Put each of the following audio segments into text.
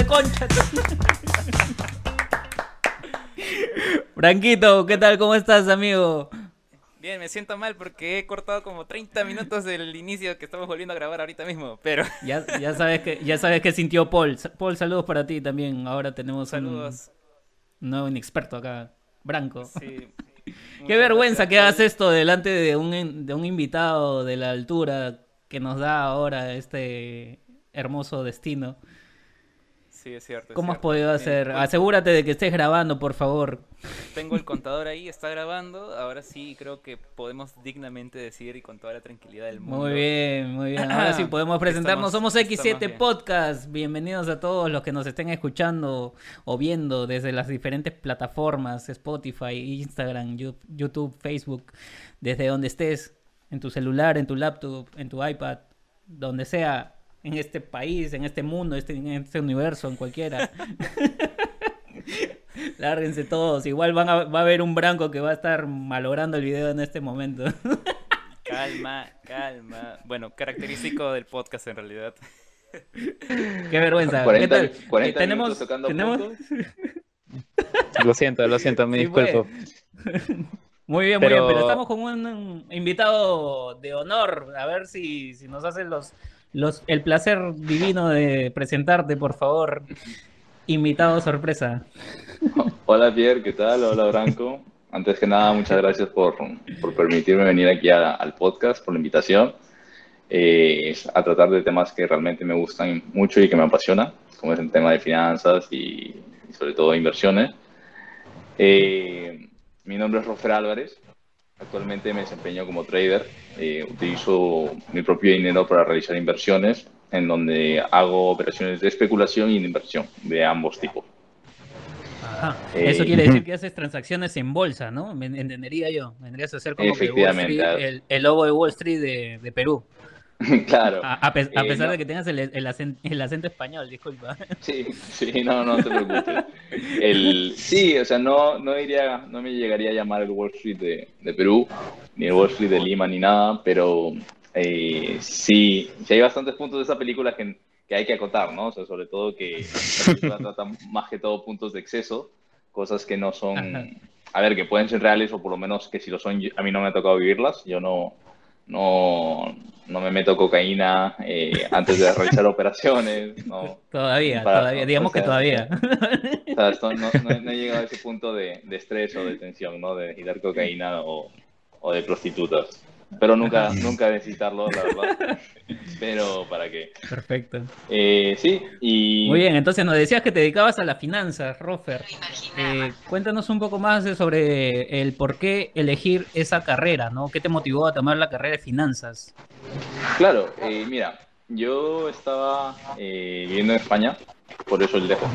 de concha. Branquito, ¿qué tal? ¿Cómo estás, amigo? Bien, me siento mal porque he cortado como 30 minutos del inicio que estamos volviendo a grabar ahorita mismo, pero... Ya, ya sabes que ya sabes que sintió Paul. Paul, saludos para ti también. Ahora tenemos saludos. un nuevo inexperto acá, Branco. Sí. Qué vergüenza que hagas esto delante de un, de un invitado de la altura que nos da ahora este hermoso destino. Sí, es cierto. ¿Cómo has podido hacer? Asegúrate de que estés grabando, por favor. Tengo el contador ahí, está grabando. Ahora sí creo que podemos dignamente decir y con toda la tranquilidad del mundo. Muy bien, muy bien. Ahora sí podemos presentarnos. Somos X7 Podcast. Bienvenidos a todos los que nos estén escuchando o viendo desde las diferentes plataformas, Spotify, Instagram, YouTube, Facebook, desde donde estés, en tu celular, en tu laptop, en tu iPad, donde sea en este país, en este mundo, este, en este universo, en cualquiera. Lárguense todos. Igual van a, va a haber un branco que va a estar malogrando el video en este momento. calma, calma. Bueno, característico del podcast en realidad. Qué vergüenza. 40, ¿Qué tal? tenemos, ¿tenemos... Lo siento, lo siento, me disculpo. Muy bien, muy bien, pero estamos con un invitado de honor. A ver si, si nos hacen los, los, el placer divino de presentarte, por favor. Invitado sorpresa. Hola Pierre, ¿qué tal? Hola Branco. Antes que nada, muchas gracias por, por permitirme venir aquí al podcast, por la invitación, eh, a tratar de temas que realmente me gustan mucho y que me apasionan, como es el tema de finanzas y, sobre todo inversiones. Eh, mi nombre es Rofer Álvarez, Actualmente me desempeño como trader. Eh, utilizo mi propio dinero para realizar inversiones, en donde hago operaciones de especulación y de inversión de ambos tipos. Ajá. Eso quiere decir que haces transacciones en bolsa, ¿no? Me entendería yo. Vendrías a ser como el, el, lobo de Wall Street de, de Perú. claro. A, pesar eh, de que tengas el, el, acento, español, disculpa. Sí, sí, no, no te preocupes. El, sí, o sea, no, no, iría, no me llegaría a llamar el Wall Street de, de Perú, ni el Wall Street de Lima, ni nada, pero eh, sí, sí hay bastantes puntos de esa película que, que hay que acotar, ¿no? O sea, sobre todo que la trata más que todo puntos de exceso, cosas que no son, a ver, que pueden ser reales o por lo menos que si lo son, a mí no me ha tocado vivirlas, yo no no, no me meto cocaína eh, antes de realizar operaciones. No, todavía, todavía, digamos que todavía. no, he llegado a ese punto de, estrés o de tensión, ¿no? De necesitar cocaína o, o de prostitutas. Pero nunca, nunca necesitarlo, la verdad. Pero, ¿para qué? Perfecto. Eh, sí, y... Muy bien, entonces nos decías que te dedicabas a las finanzas, Rofer. Eh, cuéntanos un poco más sobre el por qué elegir esa carrera, ¿no? ¿Qué te motivó a tomar la carrera de finanzas? Claro, eh, mira, yo estaba viviendo en España, por eso el dejo.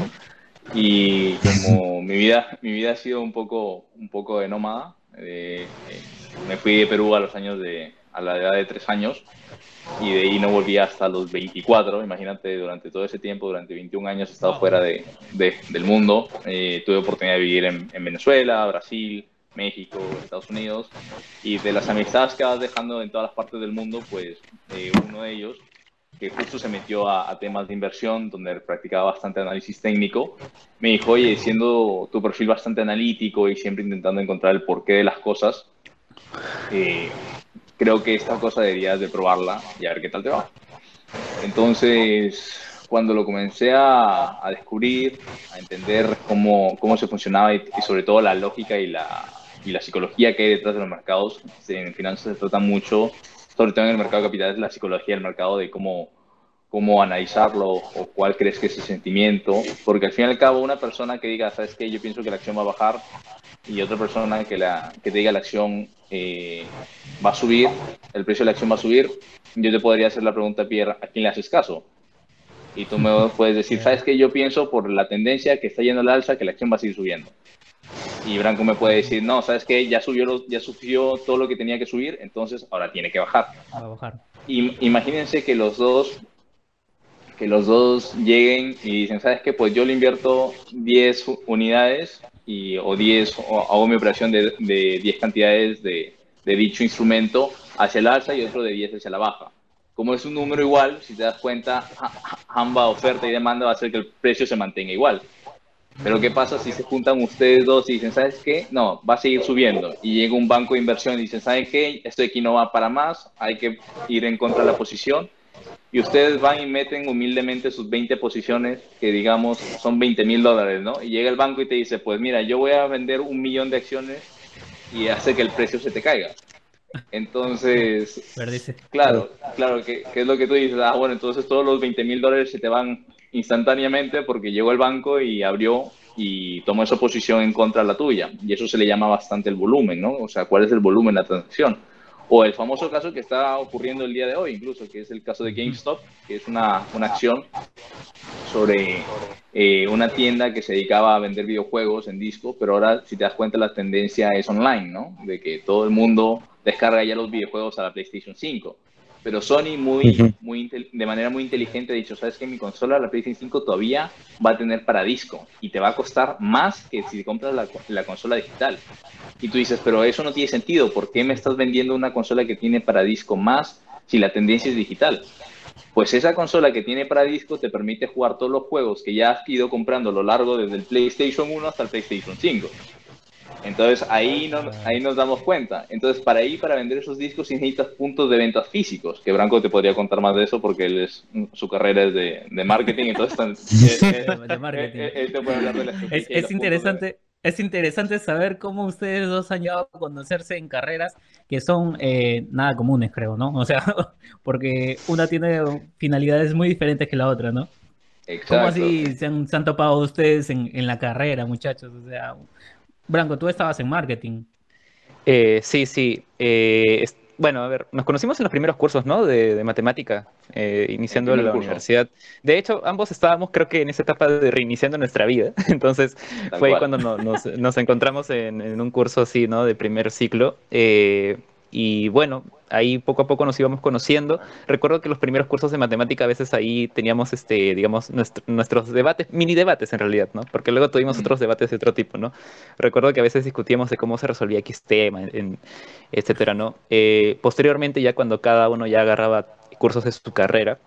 Y como mi vida, mi vida ha sido un poco, un poco de nómada, me fui de Perú a los años de, a la edad de tres años y de ahí no volví hasta los 24. Imagínate, durante todo ese tiempo, durante 21 años he estado fuera de, del mundo. Eh, tuve oportunidad de vivir en, Venezuela, Brasil, México, Estados Unidos y de las amistades que vas dejando en todas las partes del mundo, pues eh, uno de ellos que justo se metió a, temas de inversión, donde practicaba bastante análisis técnico, me dijo, oye, siendo tu perfil bastante analítico y siempre intentando encontrar el porqué de las cosas, eh, creo que esta cosa deberías de probarla y a ver qué tal te va. Entonces, cuando lo comencé a, descubrir, a entender cómo, cómo se funcionaba y, sobre todo la lógica y la, y la psicología que hay detrás de los mercados, en finanzas se trata mucho, sobre todo en el mercado de capitales, la psicología del mercado, de cómo, cómo analizarlo o cuál crees que es el sentimiento, porque al fin y al cabo una persona que diga, sabes qué, yo pienso que la acción va a bajar y otra persona que, la, que te diga la acción eh, va a subir, el precio de la acción va a subir, yo te podría hacer la pregunta, Pierre, ¿a quién le haces caso? Y tú me puedes decir, ¿sabes qué? Yo pienso por la tendencia que está yendo al alza que la acción va a seguir subiendo. Y Branco me puede decir, no, ¿sabes qué? Ya subió, ya subió todo lo que tenía que subir, entonces ahora tiene que bajar. bajar. Y, imagínense que los dos que los dos lleguen y dicen, ¿sabes qué? Pues yo le invierto 10 unidades y, o 10, o hago mi operación de, de 10 cantidades de, de, dicho instrumento hacia el alza y otro de 10 hacia la baja. como es un número igual, si te das cuenta, ambas oferta y demanda va a hacer que el precio se mantenga igual. Pero ¿qué pasa si se juntan ustedes dos y dicen, ¿sabes qué? No, va a seguir subiendo. Y llega un banco de inversión y dicen, ¿saben qué? Esto aquí no va para más, hay que ir en contra de la posición. Y ustedes van y meten humildemente sus 20 posiciones, que digamos son 20 mil dólares, ¿no? Y llega el banco y te dice, pues mira, yo voy a vender un millón de acciones y hace que el precio se te caiga. Entonces, claro, claro, que, es lo que tú dices, ah, bueno, entonces todos los 20 mil dólares se te van instantáneamente porque llegó el banco y abrió y tomó esa posición en contra de la tuya. Y eso se le llama bastante el volumen, ¿no? O sea, cuál es el volumen de la transacción. O el famoso caso que está ocurriendo el día de hoy, incluso, que es el caso de GameStop, que es una, una acción sobre eh, una tienda que se dedicaba a vender videojuegos en disco, pero ahora, si te das cuenta, la tendencia es online, ¿no? De que todo el mundo descarga ya los videojuegos a la PlayStation 5. Pero Sony muy, muy de manera muy inteligente ha dicho, sabes que mi consola, la PlayStation 5, todavía va a tener para disco y te va a costar más que si compras la, la consola digital. Y tú dices, pero eso no tiene sentido, ¿por qué me estás vendiendo una consola que tiene para disco más si la tendencia es digital? Pues esa consola que tiene para disco te permite jugar todos los juegos que ya has ido comprando a lo largo desde el PlayStation 1 hasta el PlayStation 5. Entonces ahí, ahí nos damos cuenta. Entonces para ahí, para vender esos discos, necesitas puntos de ventas físicos, que Branco te podría contar más de eso porque él es, su carrera es de, marketing, entonces es, interesante. Es interesante saber cómo ustedes dos han llegado a conocerse en carreras que son eh, nada comunes, creo, ¿no? O sea, porque una tiene finalidades muy diferentes que la otra, ¿no? Exacto. ¿Cómo así se han, se han topado ustedes en, en, la carrera, muchachos? O sea, Branco, tú estabas en marketing. Eh, sí, sí. Eh, bueno, a ver, nos conocimos en los primeros cursos, ¿no? De, matemática, eh, iniciando la universidad. De hecho, ambos estábamos, creo que en esa etapa de reiniciando nuestra vida. Entonces, fue cuando nos, encontramos en, en, un curso así, ¿no? De primer ciclo. y bueno, ahí poco a poco nos íbamos conociendo. Recuerdo que los primeros cursos de matemática a veces ahí teníamos, este, digamos, nuestros debates, mini debates en realidad, ¿no? Porque luego tuvimos otros debates de otro tipo, ¿no? Recuerdo que a veces discutíamos de cómo se resolvía X tema, en, etcétera, ¿no? Eh, posteriormente, ya cuando cada uno ya agarraba cursos de su carrera,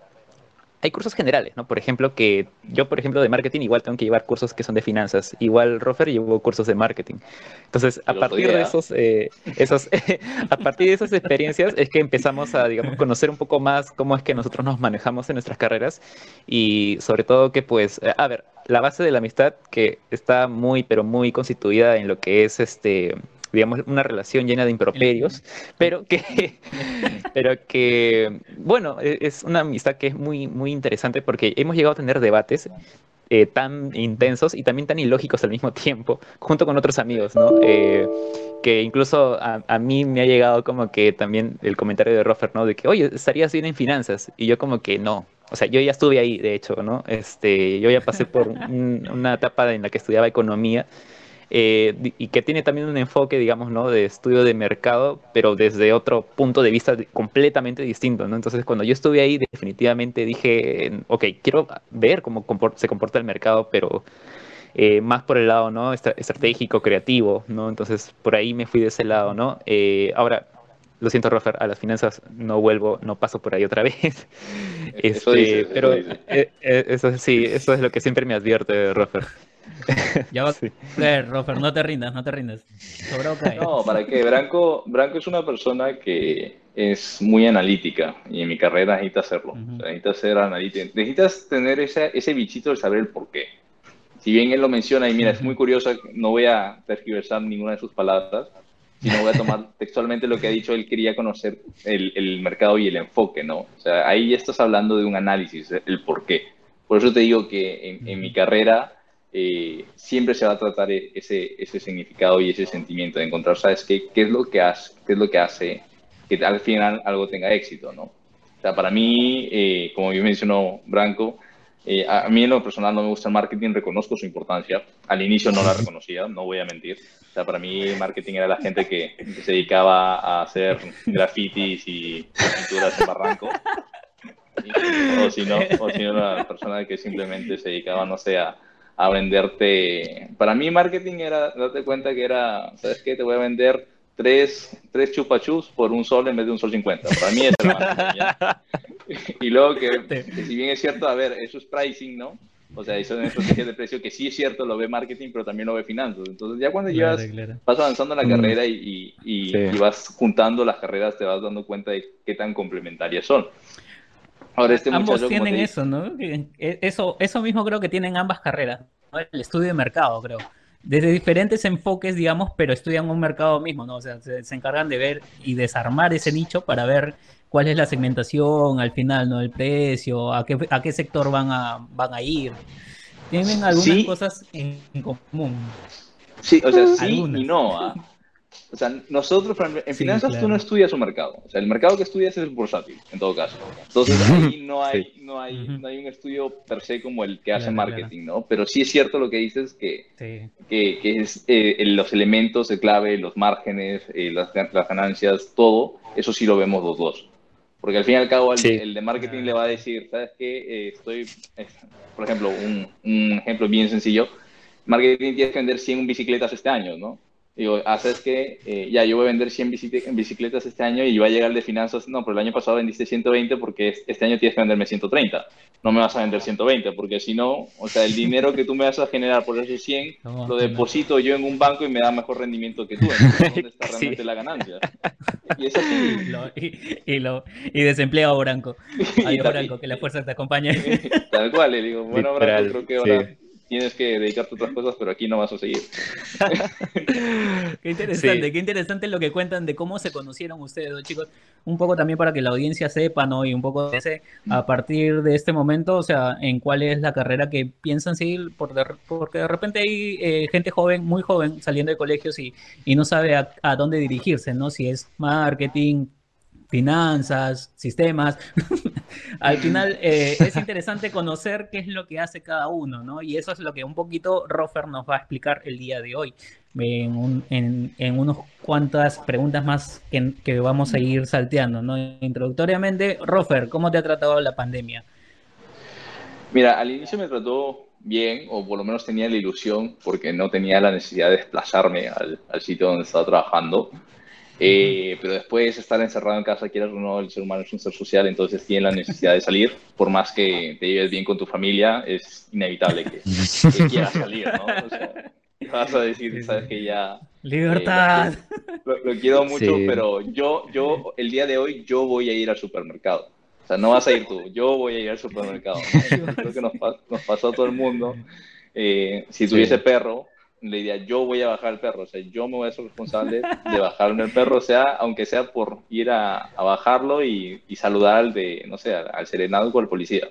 hay cursos generales, ¿no? Por ejemplo, que yo, por ejemplo, de marketing igual tengo que llevar cursos que son de finanzas. Igual Rofer llevó cursos de marketing. Entonces, a partir de esos, eh, esos a partir de esas experiencias es que empezamos a, digamos, conocer un poco más cómo es que nosotros nos manejamos en nuestras carreras y sobre todo que, pues, eh, a ver, la base de la amistad que está muy, pero muy constituida en lo que es este digamos, una relación llena de improperios, pero que, pero que, bueno, e, es una amistad que es muy, muy interesante porque hemos llegado a tener debates eh, tan intensos y también tan ilógicos al mismo tiempo, junto con otros amigos, ¿no? Eh, que incluso a, mí me ha llegado como que también el comentario de Rofer, ¿no? De que, oye, estarías bien en finanzas. Y yo como que no. O sea, yo ya estuve ahí, de hecho, ¿no? Este, yo ya pasé por una etapa en la que estudiaba economía eh, y que tiene también un enfoque, digamos, ¿no? de estudio de mercado, pero desde otro punto de vista completamente distinto, ¿no? Entonces, cuando yo estuve ahí, definitivamente dije, ok, quiero ver cómo se comporta el mercado, pero eh, más por el lado, ¿no? Estratégico, creativo, ¿no? Entonces, por ahí me fui de ese lado, ¿no? Eh, ahora, lo siento, Rofer, a las finanzas no vuelvo, no paso por ahí otra vez. Este, pero eso sí, eso es lo que siempre me advierte, Rofer. Ya va a Rofer, no te rindas, no te rindas. No, ¿para qué? Branco, Branco es una persona que es muy analítica y en mi carrera necesita hacerlo. necesitas ser analítico. Necesitas tener ese, ese bichito de saber el por qué. Si bien él lo menciona y mira, es muy curioso, no voy a tergiversar ninguna de sus palabras, sino voy a tomar textualmente lo que ha dicho, él quería conocer el, el mercado y el enfoque, ¿no? O sea, ahí ya estás hablando de un análisis, el por qué. Por eso te digo que en, en mi carrera eh, siempre se va a tratar e-, ese, ese significado y ese sentimiento de encontrar, ¿sabes qué, qué, es, lo que hace, qué es lo que hace que al final algo tenga éxito, ¿no? O sea, para mí, eh, como yo mencionó Branco, eh, a mí en lo personal no me gusta el marketing, reconozco su importancia. Al inicio no la reconocía, no voy a mentir. O sea, para mí marketing era la gente que, se dedicaba a hacer grafitis y pinturas en barranco. o si no, o si no la persona que simplemente se dedicaba, no sé, a, a venderte. Para mí, marketing era darte cuenta que era, ¿sabes qué? Te voy a vender tres, tres chupachus por un sol en vez de un sol cincuenta. Para mí es y luego que, si bien es cierto, a ver, eso es pricing, ¿no? O sea, eso es estrategia de precio que sí es cierto, lo ve marketing, pero también lo ve finanzas. Entonces, ya cuando llevas, vas avanzando en la mm. carrera y, y, vas juntando las carreras, te vas dando cuenta de qué tan complementarias son. Ahora, este ambos tienen eso, ¿no? Eso, eso mismo creo que tienen ambas carreras. El estudio de mercado, creo desde diferentes enfoques, digamos, pero estudian un mercado mismo, ¿no? O sea, se, encargan de ver y desarmar ese nicho para ver cuál es la segmentación al final, ¿no? El precio, a qué, a qué sector van a, van a ir. Tienen algunas cosas en común. Sí, o sea, sí y no. ¿ah? O sea, nosotros en finanzas tú no estudias un mercado. O sea, el mercado que estudias es el bursátil, en todo caso. Entonces ahí no hay, no hay, no hay un estudio per se como el que hace marketing, ¿no? Pero sí es cierto lo que dices que, que, que, es eh, los elementos de clave, los márgenes, eh, las, las, ganancias, todo, eso sí lo vemos los dos. Porque al fin y al cabo el, de marketing le va a decir, ¿sabes qué? Eh, estoy, por ejemplo, un, un ejemplo bien sencillo, marketing tienes que vender 100 bicicletas este año, ¿no? Digo, haces que eh, ya yo voy a vender 100 bicicletas este año y va a llegar el de finanzas, no, pero el año pasado vendiste 120 porque este año tienes que venderme 130. No me vas a vender 120 porque si no, o sea, el dinero que tú me vas a generar por esos 100 lo deposito yo en un banco y me da mejor rendimiento que tú. Entonces, ¿dónde está realmente la ganancia? Y es así. y, lo, y desempleo a Branco. Adiós, Branco, que la fuerza te acompañe. Tal cual, le digo, bueno, Branco, creo que ahora tienes que dedicarte a otras cosas, pero aquí no vas a seguir. qué interesante, qué interesante lo que cuentan de cómo se conocieron ustedes dos chicos. Un poco también para que la audiencia sepa, ¿no? Y un poco de a partir de este momento, o sea, en cuál es la carrera que piensan seguir, porque de repente hay eh, gente joven, muy joven, saliendo de colegios y, y no sabe a, a dónde dirigirse, ¿no? Si es marketing, finanzas, sistemas. Al final eh, es interesante conocer qué es lo que hace cada uno, ¿no? Y eso es lo que un poquito Rofer nos va a explicar el día de hoy, en, unas cuantas preguntas más que, vamos a ir salteando, ¿no? Introductoriamente, Rofer, ¿cómo te ha tratado la pandemia? Mira, al inicio me trató bien, o por lo menos tenía la ilusión, porque no tenía la necesidad de desplazarme al, al sitio donde estaba trabajando. Eh, pero después estar encerrado en casa, quieras o no, el ser humano es un ser social, entonces tiene la necesidad de salir. Por más que te lleves bien con tu familia, es inevitable que, quieras salir, ¿no? O sea, vas a decir, sabes que ya... Libertad. Eh, lo, quiero mucho, pero yo, yo, el día de hoy, yo voy a ir al supermercado. O sea, no vas a ir tú, yo voy a ir al supermercado. Creo que nos, nos, pasó a todo el mundo. Eh, si tuviese perro, la idea, yo voy a bajar el perro, o sea, yo me voy a ser responsable de bajarme el perro, o sea, aunque sea por ir a, bajarlo y, saludar al de, no sé, al, serenado o al policía.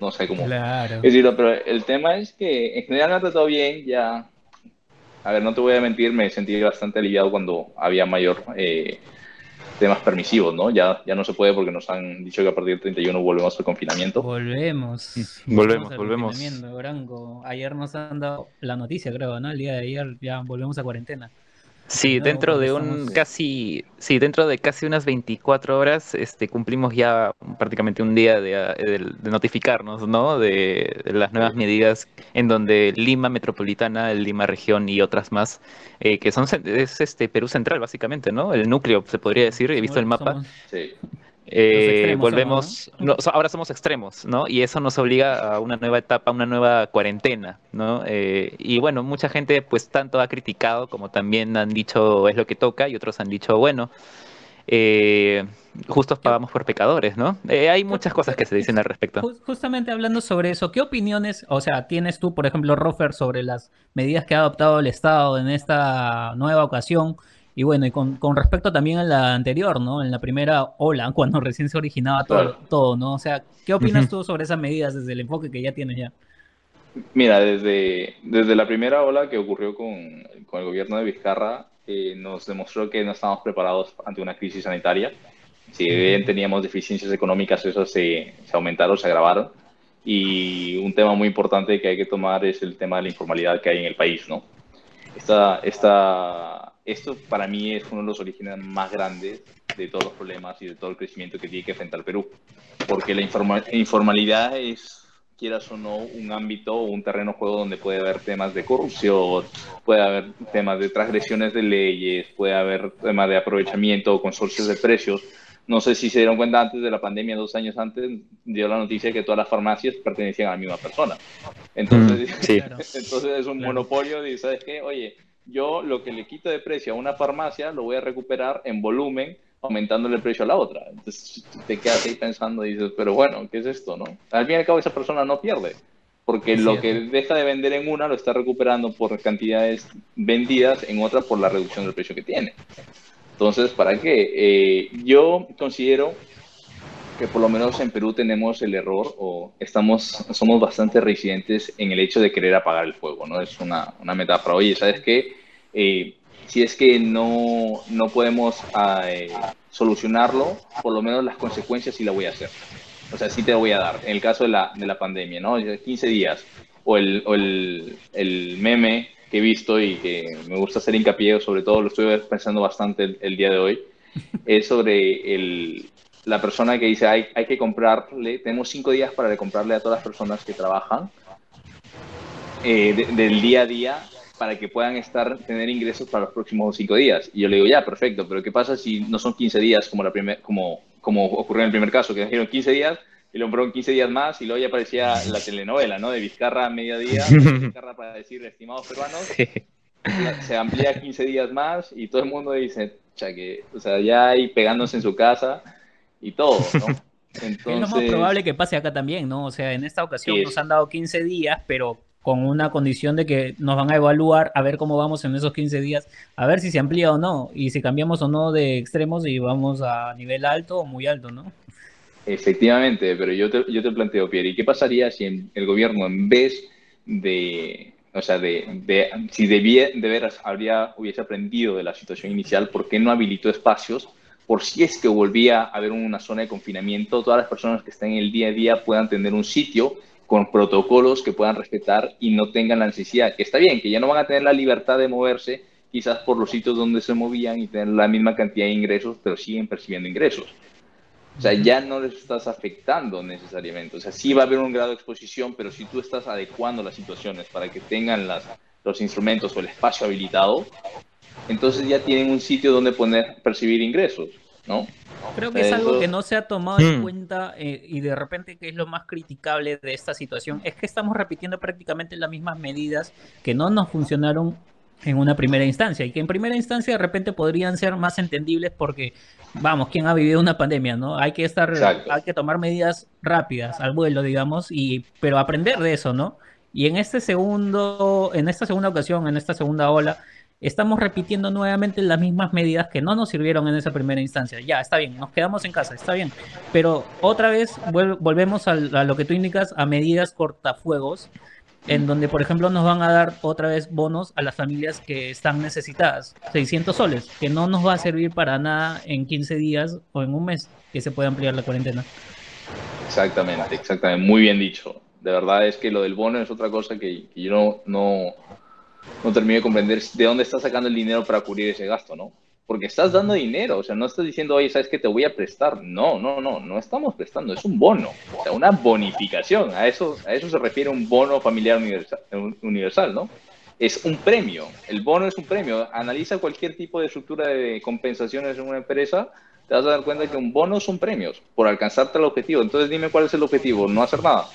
No sé cómo claro. decirlo, pero el tema es que en general me ha tratado bien, ya, a ver, no te voy a mentir, me sentí bastante aliviado cuando había mayor eh, temas permisivos, ¿no? Ya, ya no se puede porque nos han dicho que a partir del 31 volvemos al confinamiento. Volvemos. Volvemos, volvemos. Ayer nos han dado la noticia, creo, ¿no? El día de ayer ya volvemos a cuarentena. Sí, dentro de un casi, sí, dentro de casi unas 24 horas, este, cumplimos ya prácticamente un día de, notificarnos, ¿no? De, las nuevas medidas en donde Lima Metropolitana, Lima Región y otras más, eh, que son es este Perú Central básicamente, ¿no? El núcleo se podría decir. He visto el mapa. Sí. Eh, volvemos, ahora somos extremos, ¿no? Y eso nos obliga a una nueva etapa, una nueva cuarentena, ¿no? Eh, y bueno, mucha gente pues tanto ha criticado como también han dicho es lo que toca y otros han dicho, bueno, eh, justos pagamos por pecadores, ¿no? hay muchas cosas que se dicen al respecto. Justamente hablando sobre eso, ¿qué opiniones, o sea, tienes tú, por ejemplo, Rofer, sobre las medidas que ha adoptado el Estado en esta nueva ocasión? Y bueno, y con, respecto también a la anterior, ¿no? En la primera ola, cuando recién se originaba todo, todo ¿no? O sea, ¿qué opinas tú sobre esas medidas desde el enfoque que ya tienes ya? Mira, desde, desde la primera ola que ocurrió con, el gobierno de Vizcarra, eh, nos demostró que no estábamos preparados ante una crisis sanitaria. Si bien teníamos deficiencias económicas, eso se, se aumentaron, se agravaron. Y un tema muy importante que hay que tomar es el tema de la informalidad que hay en el país, ¿no? Esta, esta esto para mí es uno de los orígenes más grandes de todos los problemas y de todo el crecimiento que tiene que enfrentar Perú. Porque la informalidad es, quieras o no, un ámbito o un terreno juego donde puede haber temas de corrupción, puede haber temas de transgresiones de leyes, puede haber temas de aprovechamiento o consorcios de precios, no sé si se dieron cuenta antes de la pandemia, dos años antes, dio la noticia de que todas las farmacias pertenecían a la misma persona. Entonces, mm, entonces es un monopolio y ¿sabes qué? Oye, yo lo que le quito de precio a una farmacia lo voy a recuperar en volumen aumentándole el precio a la otra. Entonces te quedas ahí pensando y dices, pero bueno, ¿qué es esto? no Al fin y al cabo esa persona no pierde, porque lo que deja de vender en una lo está recuperando por cantidades vendidas en otra por la reducción del precio que tiene. Entonces, ¿para qué? Eh, yo considero que por lo menos en Perú tenemos el error o estamos, somos bastante residentes en el hecho de querer apagar el fuego, ¿no? Es una, una metáfora. Oye, ¿sabes qué? Eh, si es que no, no podemos eh, solucionarlo, por lo menos las consecuencias sí la voy a hacer. O sea, sí te voy a dar. En el caso de la, de la pandemia, ¿no? 15 días. O el, o el, el meme que he visto y que me gusta hacer hincapié, sobre todo lo estoy pensando bastante el, día de hoy, es sobre el, la persona que dice hay, hay que comprarle, tenemos cinco días para comprarle a todas las personas que trabajan eh, del día a día para que puedan estar, tener ingresos para los próximos cinco días. Y yo le digo, ya, perfecto, pero ¿qué pasa si no son 15 días como, la primer, como, como ocurrió en el primer caso, que dijeron 15 días y lo fueron 15 días más y luego ya aparecía la telenovela, ¿no? De Vizcarra a mediodía, Vizcarra para decir, estimados peruanos, se amplía 15 días más y todo el mundo dice, que, o sea, ya hay pegándose en su casa y todo, ¿no? Entonces... Es lo más probable que pase acá también, ¿no? O sea, en esta ocasión nos han dado 15 días, pero con una condición de que nos van a evaluar a ver cómo vamos en esos 15 días, a ver si se amplía o no, y si cambiamos o no de extremos y vamos a nivel alto o muy alto, ¿no? Efectivamente, pero yo te, yo te planteo, Pierre, ¿y qué pasaría si el gobierno en vez de, o sea, de, si debía, de veras habría, hubiese aprendido de la situación inicial, ¿por qué no habilitó espacios? Por si es que volvía a haber una zona de confinamiento, todas las personas que están en el día a día puedan tener un sitio con protocolos que puedan respetar y no tengan la necesidad, que está bien, que ya no van a tener la libertad de moverse quizás por los sitios donde se movían y tener la misma cantidad de ingresos, pero siguen percibiendo ingresos. O sea, ya no les estás afectando necesariamente. O sea, sí va a haber un grado de exposición, pero si tú estás adecuando las situaciones para que tengan las, los instrumentos o el espacio habilitado, entonces ya tienen un sitio donde poner, percibir ingresos, ¿no? Creo que es algo que no se ha tomado en hmm. cuenta eh, y de repente que es lo más criticable de esta situación, es que estamos repitiendo prácticamente las mismas medidas que no nos funcionaron en una primera instancia y que en primera instancia de repente podrían ser más entendibles porque vamos, ¿quién ha vivido una pandemia, no? Hay que estar hay que tomar medidas rápidas al vuelo, digamos, y pero aprender de eso, ¿no? Y en este segundo en esta segunda ocasión, en esta segunda ola estamos repitiendo nuevamente las mismas medidas que no nos sirvieron en esa primera instancia. Ya, está bien, nos quedamos en casa, está bien. Pero otra vez volvemos a, lo que tú indicas, a medidas cortafuegos en donde, por ejemplo, nos van a dar otra vez bonos a las familias que están necesitadas, 600 soles, que no nos va a servir para nada en 15 días o en un mes que se puede ampliar la cuarentena. Exactamente, exactamente, muy bien dicho. De verdad es que lo del bono es otra cosa que, yo no, no termino de comprender de dónde está sacando el dinero para cubrir ese gasto, ¿no? porque estás dando dinero, o sea, no estás diciendo, oye, ¿sabes qué te voy a prestar? No, no, no, no estamos prestando, es un bono, o sea, una bonificación, a eso, a eso se refiere un bono familiar universal, universal, ¿no? Es un premio, el bono es un premio, analiza cualquier tipo de estructura de compensaciones en una empresa, te vas a dar cuenta que un bono son premios por alcanzarte el objetivo, entonces dime cuál es el objetivo, no hacer nada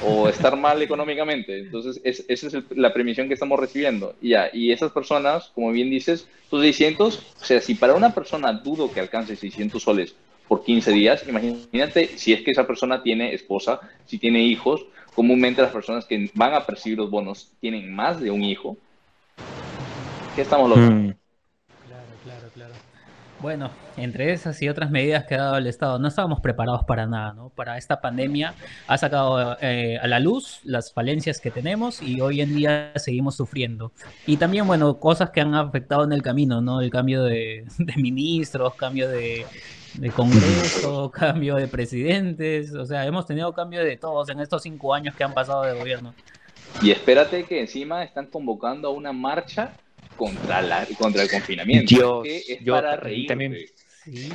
o estar mal económicamente. Entonces, esa es la premisión que estamos recibiendo. Y, y esas personas, como bien dices, tus 600, o sea, si para una persona dudo que alcance 600 soles por 15 días, imagínate si es que esa persona tiene esposa, si tiene hijos, comúnmente las personas que van a percibir los bonos tienen más de un hijo. ¿Qué estamos logrando? Mm. Bueno, entre esas y otras medidas que ha dado el Estado, no estábamos preparados para nada, ¿no? Para esta pandemia ha sacado eh, a la luz las falencias que tenemos y hoy en día seguimos sufriendo. Y también, bueno, cosas que han afectado en el camino, ¿no? El cambio de, ministros, cambio de, de Congreso, cambio de presidentes, o sea, hemos tenido cambio de todos en estos cinco años que han pasado de gobierno. Y espérate que encima están convocando a una marcha contra, la, contra el confinamiento. es yo, para También,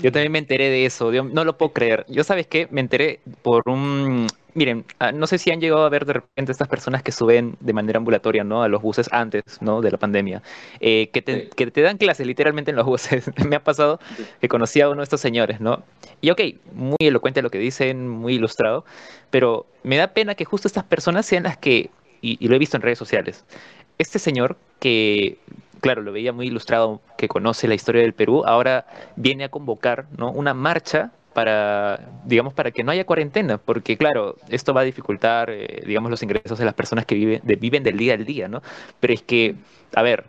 Yo también me enteré de eso, no lo puedo creer. Yo sabes qué, me enteré por un... miren, ah, no sé si han llegado a ver de repente estas personas que suben de manera ambulatoria, ¿no? A los buses antes, ¿no? De la pandemia, eh, que, te, que te dan clases literalmente en los buses. Me ha pasado que conocí a uno de estos señores, ¿no? Y ok, muy elocuente lo que dicen, muy ilustrado, pero me da pena que justo estas personas sean las que, y, lo he visto en redes sociales, este señor que claro, lo veía muy ilustrado, que conoce la historia del Perú, ahora viene a convocar ¿no? una marcha para, digamos, para que no haya cuarentena, porque claro, esto va a dificultar, eh, digamos, los ingresos de las personas que viven, viven del día al día, ¿no? Pero es que, a ver,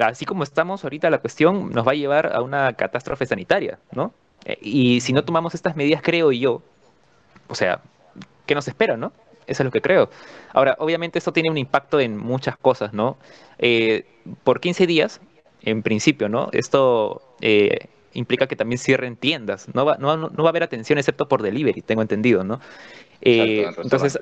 así como estamos ahorita, la cuestión nos va a llevar a una catástrofe sanitaria, ¿no? Eh, y si no tomamos estas medidas, creo yo, o sea, ¿qué nos espera, no? Eso es lo que creo. Ahora, obviamente esto tiene un impacto en muchas cosas, ¿no? Eh, por 15 días, en principio, ¿no? Esto implica que también cierren tiendas. No va, no, no va a haber atención excepto por delivery, tengo entendido, ¿no? Eh, entonces,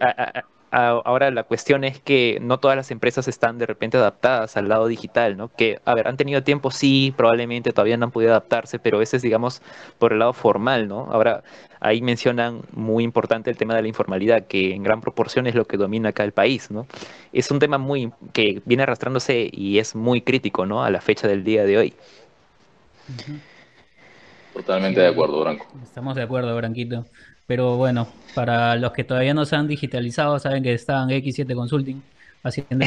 ahora la cuestión es que no todas las empresas están de repente adaptadas al lado digital, ¿no? Que, a ver, han tenido tiempo, sí, probablemente todavía no han podido adaptarse, pero ese es, digamos, por el lado formal, ¿no? Ahora, ahí mencionan muy importante el tema de la informalidad, que en gran proporción es lo que domina acá el país, ¿no? Es un tema muy que viene arrastrándose y es muy crítico, ¿no? A la fecha del día de hoy. Totalmente de acuerdo, Branco. Estamos de acuerdo, Branquito. Pero bueno, para los que todavía no se han digitalizado, saben que están X7 Consulting haciendo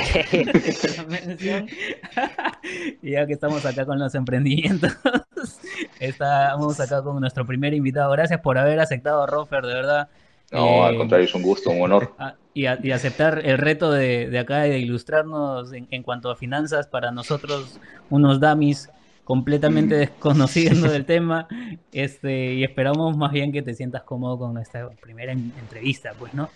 mención. y ya que estamos acá con los emprendimientos, estamos acá con nuestro primer invitado. Gracias por haber aceptado, Rofer, de verdad. No, al eh, contrario, es un gusto, un honor. Ah, y, aceptar el reto de, de acá de ilustrarnos en, en, cuanto a finanzas para nosotros, unos dummies completamente desconociendo del tema, este, y esperamos más bien que te sientas cómodo con esta primera entrevista, pues, ¿no?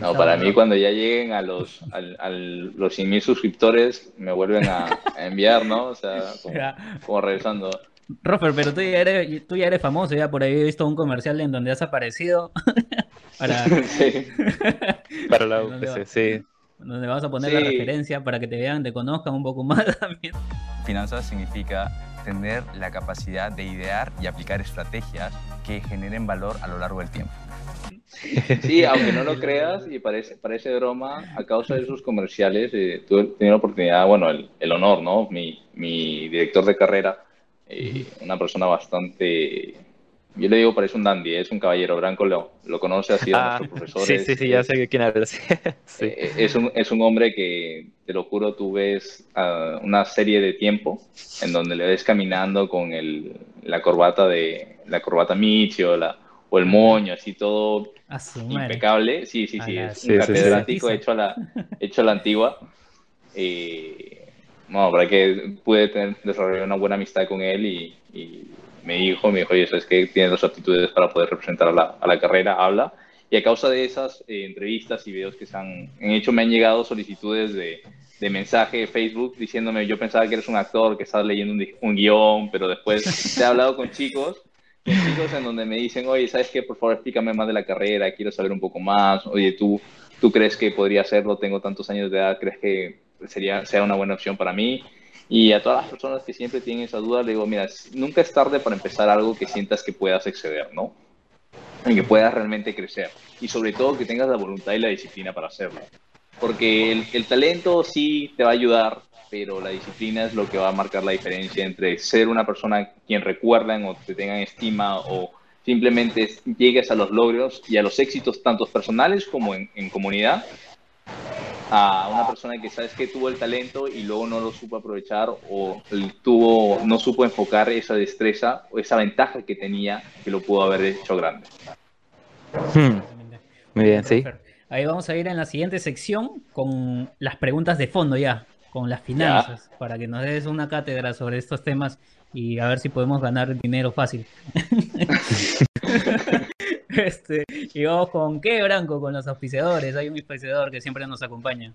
No, para mí cuando ya lleguen a los, a, los 100.000 suscriptores me vuelven a, enviar, ¿no? O sea, como, regresando. Rofer, pero tú ya, eres, tú ya eres famoso, ya por ahí he visto un comercial en donde has aparecido para, para la UPC, sí. Donde vas a poner la referencia para que te vean, te conozcan un poco más también. Finanzas significa tener la capacidad de idear y aplicar estrategias que generen valor a lo largo del tiempo. Sí, aunque no lo creas y parece, parece broma, a causa de esos comerciales eh, tuve, tenido la oportunidad, bueno, el, el honor, ¿no? Mi, mi, director de carrera, eh, una persona bastante yo le digo, parece un dandy, es un caballero. Branco lo, lo conoce, ha sido ah, nuestro profesor. Sí, sí, sí, ya sé quién hablas. sí. Eh, es, un, es un hombre que, te lo juro, tú ves uh, una serie de tiempo en donde le ves caminando con el, la corbata de la corbata Michi o, la, o el moño, así todo impecable. Sí, sí, sí, es un catedrático hecho, a la, hecho a la antigua. Eh, bueno, para que pude tener, desarrollar una buena amistad con él y, y me dijo, me dijo, oye, es que tiene las aptitudes para poder representar a la, a la carrera, habla. Y a causa de esas eh, entrevistas y videos que se han, hecho, me han llegado solicitudes de, de, mensaje de Facebook diciéndome, yo pensaba que eres un actor, que estás leyendo un, un guion, pero después te he hablado con chicos, con chicos en donde me dicen, oye, ¿sabes qué? Por favor, explícame más de la carrera, quiero saber un poco más. Oye, ¿tú, tú crees que podría hacerlo? Tengo tantos años de edad, ¿crees que sería, sea una buena opción para mí? Y a todas las personas que siempre tienen esa duda, le digo, mira, nunca es tarde para empezar algo que sientas que puedas exceder, ¿no? En que puedas realmente crecer. Y sobre todo que tengas la voluntad y la disciplina para hacerlo. Porque el, talento sí te va a ayudar, pero la disciplina es lo que va a marcar la diferencia entre ser una persona quien recuerdan o te tengan estima o simplemente llegues a los logros y a los éxitos tanto personales como en comunidad a una persona que sabes que tuvo el talento y luego no lo supo aprovechar o tuvo, no supo enfocar esa destreza o esa ventaja que tenía que lo pudo haber hecho grande. Hmm. Muy bien, sí. Ahí vamos a ir en la siguiente sección con las preguntas de fondo ya, con las finanzas, para que nos des una cátedra sobre estos temas y a ver si podemos ganar dinero fácil. Este, y vamos con qué, Branco, con los auspiciadores. Hay un auspiciador que siempre nos acompaña.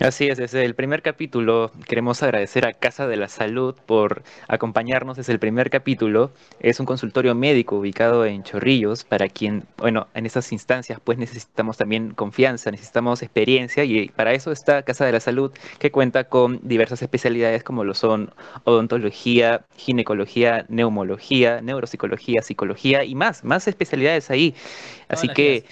Así es, desde el primer capítulo queremos agradecer a Casa de la Salud por acompañarnos desde el primer capítulo. Es un consultorio médico ubicado en Chorrillos para quien, bueno, en estas instancias pues necesitamos también confianza, necesitamos experiencia y para eso está Casa de la Salud que cuenta con diversas especialidades como lo son odontología, ginecología, neumología, neuropsicología, psicología y más, más especialidades ahí. así que,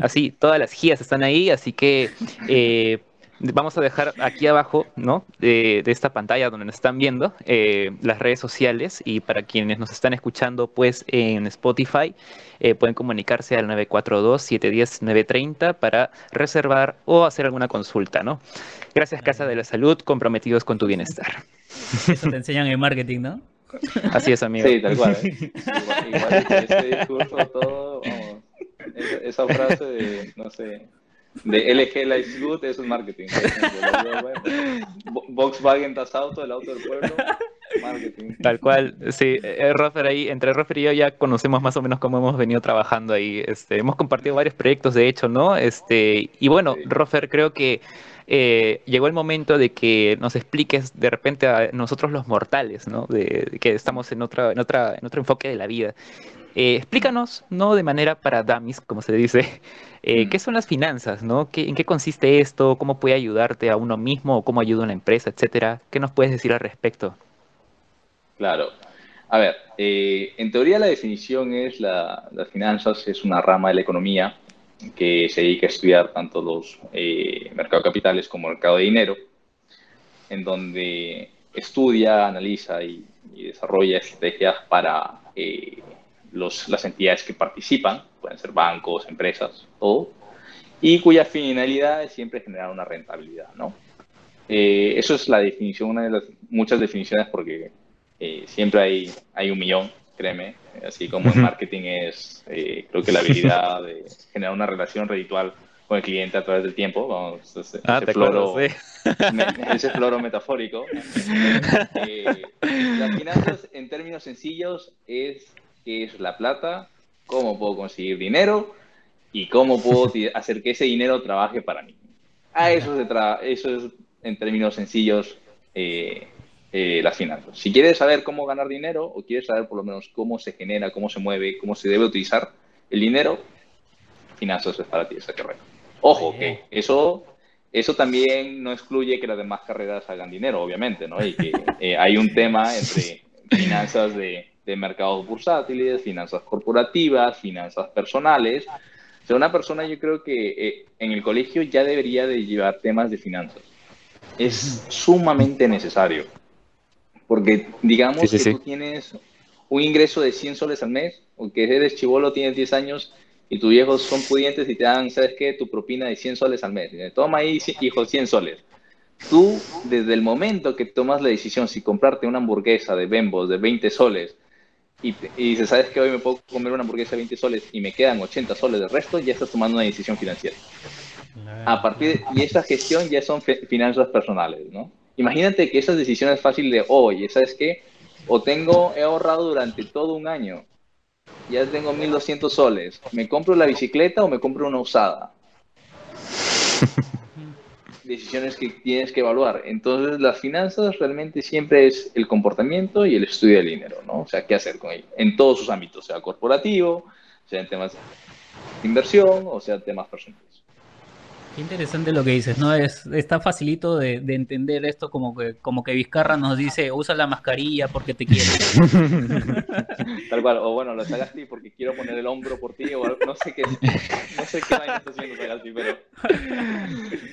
así, todas las guías están ahí, así que... Eh, Vamos a dejar aquí abajo, ¿no? De, esta pantalla donde nos están viendo, eh, las redes sociales y para quienes nos están escuchando, pues en Spotify, eh, pueden comunicarse al 942-710-930 para reservar o hacer alguna consulta, ¿no? Gracias Casa de la Salud, comprometidos con tu bienestar. Eso te enseñan en marketing, ¿no? Así es, amigo. Sí, tal cual. ¿eh? Igual, igual ese discurso, todo, vamos, esa frase de, no sé, de LG Life Good, eso es marketing. Volkswagen Das Auto, el auto del pueblo, marketing. Tal cual, sí. Eh, Rofer ahí, entre Rofer y yo ya conocemos más o menos cómo hemos venido trabajando ahí. Este, hemos compartido varios proyectos, de hecho, ¿no? Este, y bueno, Rofer, creo que eh, llegó el momento de que nos expliques de repente a nosotros los mortales, ¿no? De, que estamos en otra, en otra, en otro enfoque de la vida. Eh, explícanos, no de manera para dummies, como se dice, eh, ¿qué son las finanzas? ¿no? ¿En qué consiste esto? ¿Cómo puede ayudarte a uno mismo? ¿O cómo ayuda a una empresa, etcétera? ¿Qué nos puedes decir al respecto? Claro. A ver, eh, en teoría la definición es la, las finanzas es una rama de la economía que se dedica a estudiar tanto los mercados capitales como el mercado de dinero, en donde estudia, analiza y, desarrolla estrategias para las entidades que participan, pueden ser bancos, empresas, todo, y cuya finalidad es siempre generar una rentabilidad, ¿no? Eh, eso es la definición, una de las muchas definiciones, porque eh, siempre hay, hay un millón, créeme, así como en marketing es, eh, creo que la habilidad de generar una relación reditual con el cliente a través del tiempo, vamos, ese, ah, floro, ese floro metafórico. las finanzas, en términos sencillos, es qué es la plata, cómo puedo conseguir dinero y cómo puedo hacer que ese dinero trabaje para mí. A eso, se eso es, en términos sencillos, eh, eh, las finanzas. Si quieres saber cómo ganar dinero o quieres saber por lo menos cómo se genera, cómo se mueve, cómo se debe utilizar el dinero, finanzas es para ti esa carrera. Ojo, que eso, eso también no excluye que las demás carreras hagan dinero, obviamente, ¿no? Y que eh, hay un tema entre finanzas de de mercados bursátiles, finanzas corporativas, finanzas personales. O sea, una persona yo creo que eh, en el colegio ya debería de llevar temas de finanzas. Es sumamente necesario. Porque digamos que tú tienes un ingreso de 100 soles al mes, o que eres chivolo, tienes 10 años y tus viejos son pudientes y te dan, ¿sabes qué? Tu propina de 100 soles al mes. Toma ahí, hijo, 100 soles. Tú, desde el momento que tomas la decisión si comprarte una hamburguesa de Bembos de 20 soles y, y dices, ¿sabes que Hoy me puedo comer una hamburguesa de 20 soles y me quedan 80 soles de resto, ya estás tomando una decisión financiera. A partir de, y esa gestión ya son finanzas personales, ¿no? Imagínate que esas decisiones fáciles de, oye, ¿sabes qué? O tengo, he ahorrado durante todo un año, ya tengo 1200 soles, ¿me compro la bicicleta o me compro una usada? decisiones que tienes que evaluar. Entonces, las finanzas realmente siempre es el comportamiento y el estudio del dinero, ¿no? O sea, qué hacer con él en todos sus ámbitos, sea corporativo, sea en temas de inversión o sea temas personales. Qué interesante lo que dices, ¿no? Es, está facilito de, entender esto como que, como que Vizcarra nos dice, usa la mascarilla porque te quiere. Tal cual, o bueno, lo Sagasti porque quiero poner el hombro por ti, o no sé qué, no sé qué vaina está haciendo Sagasti, pero,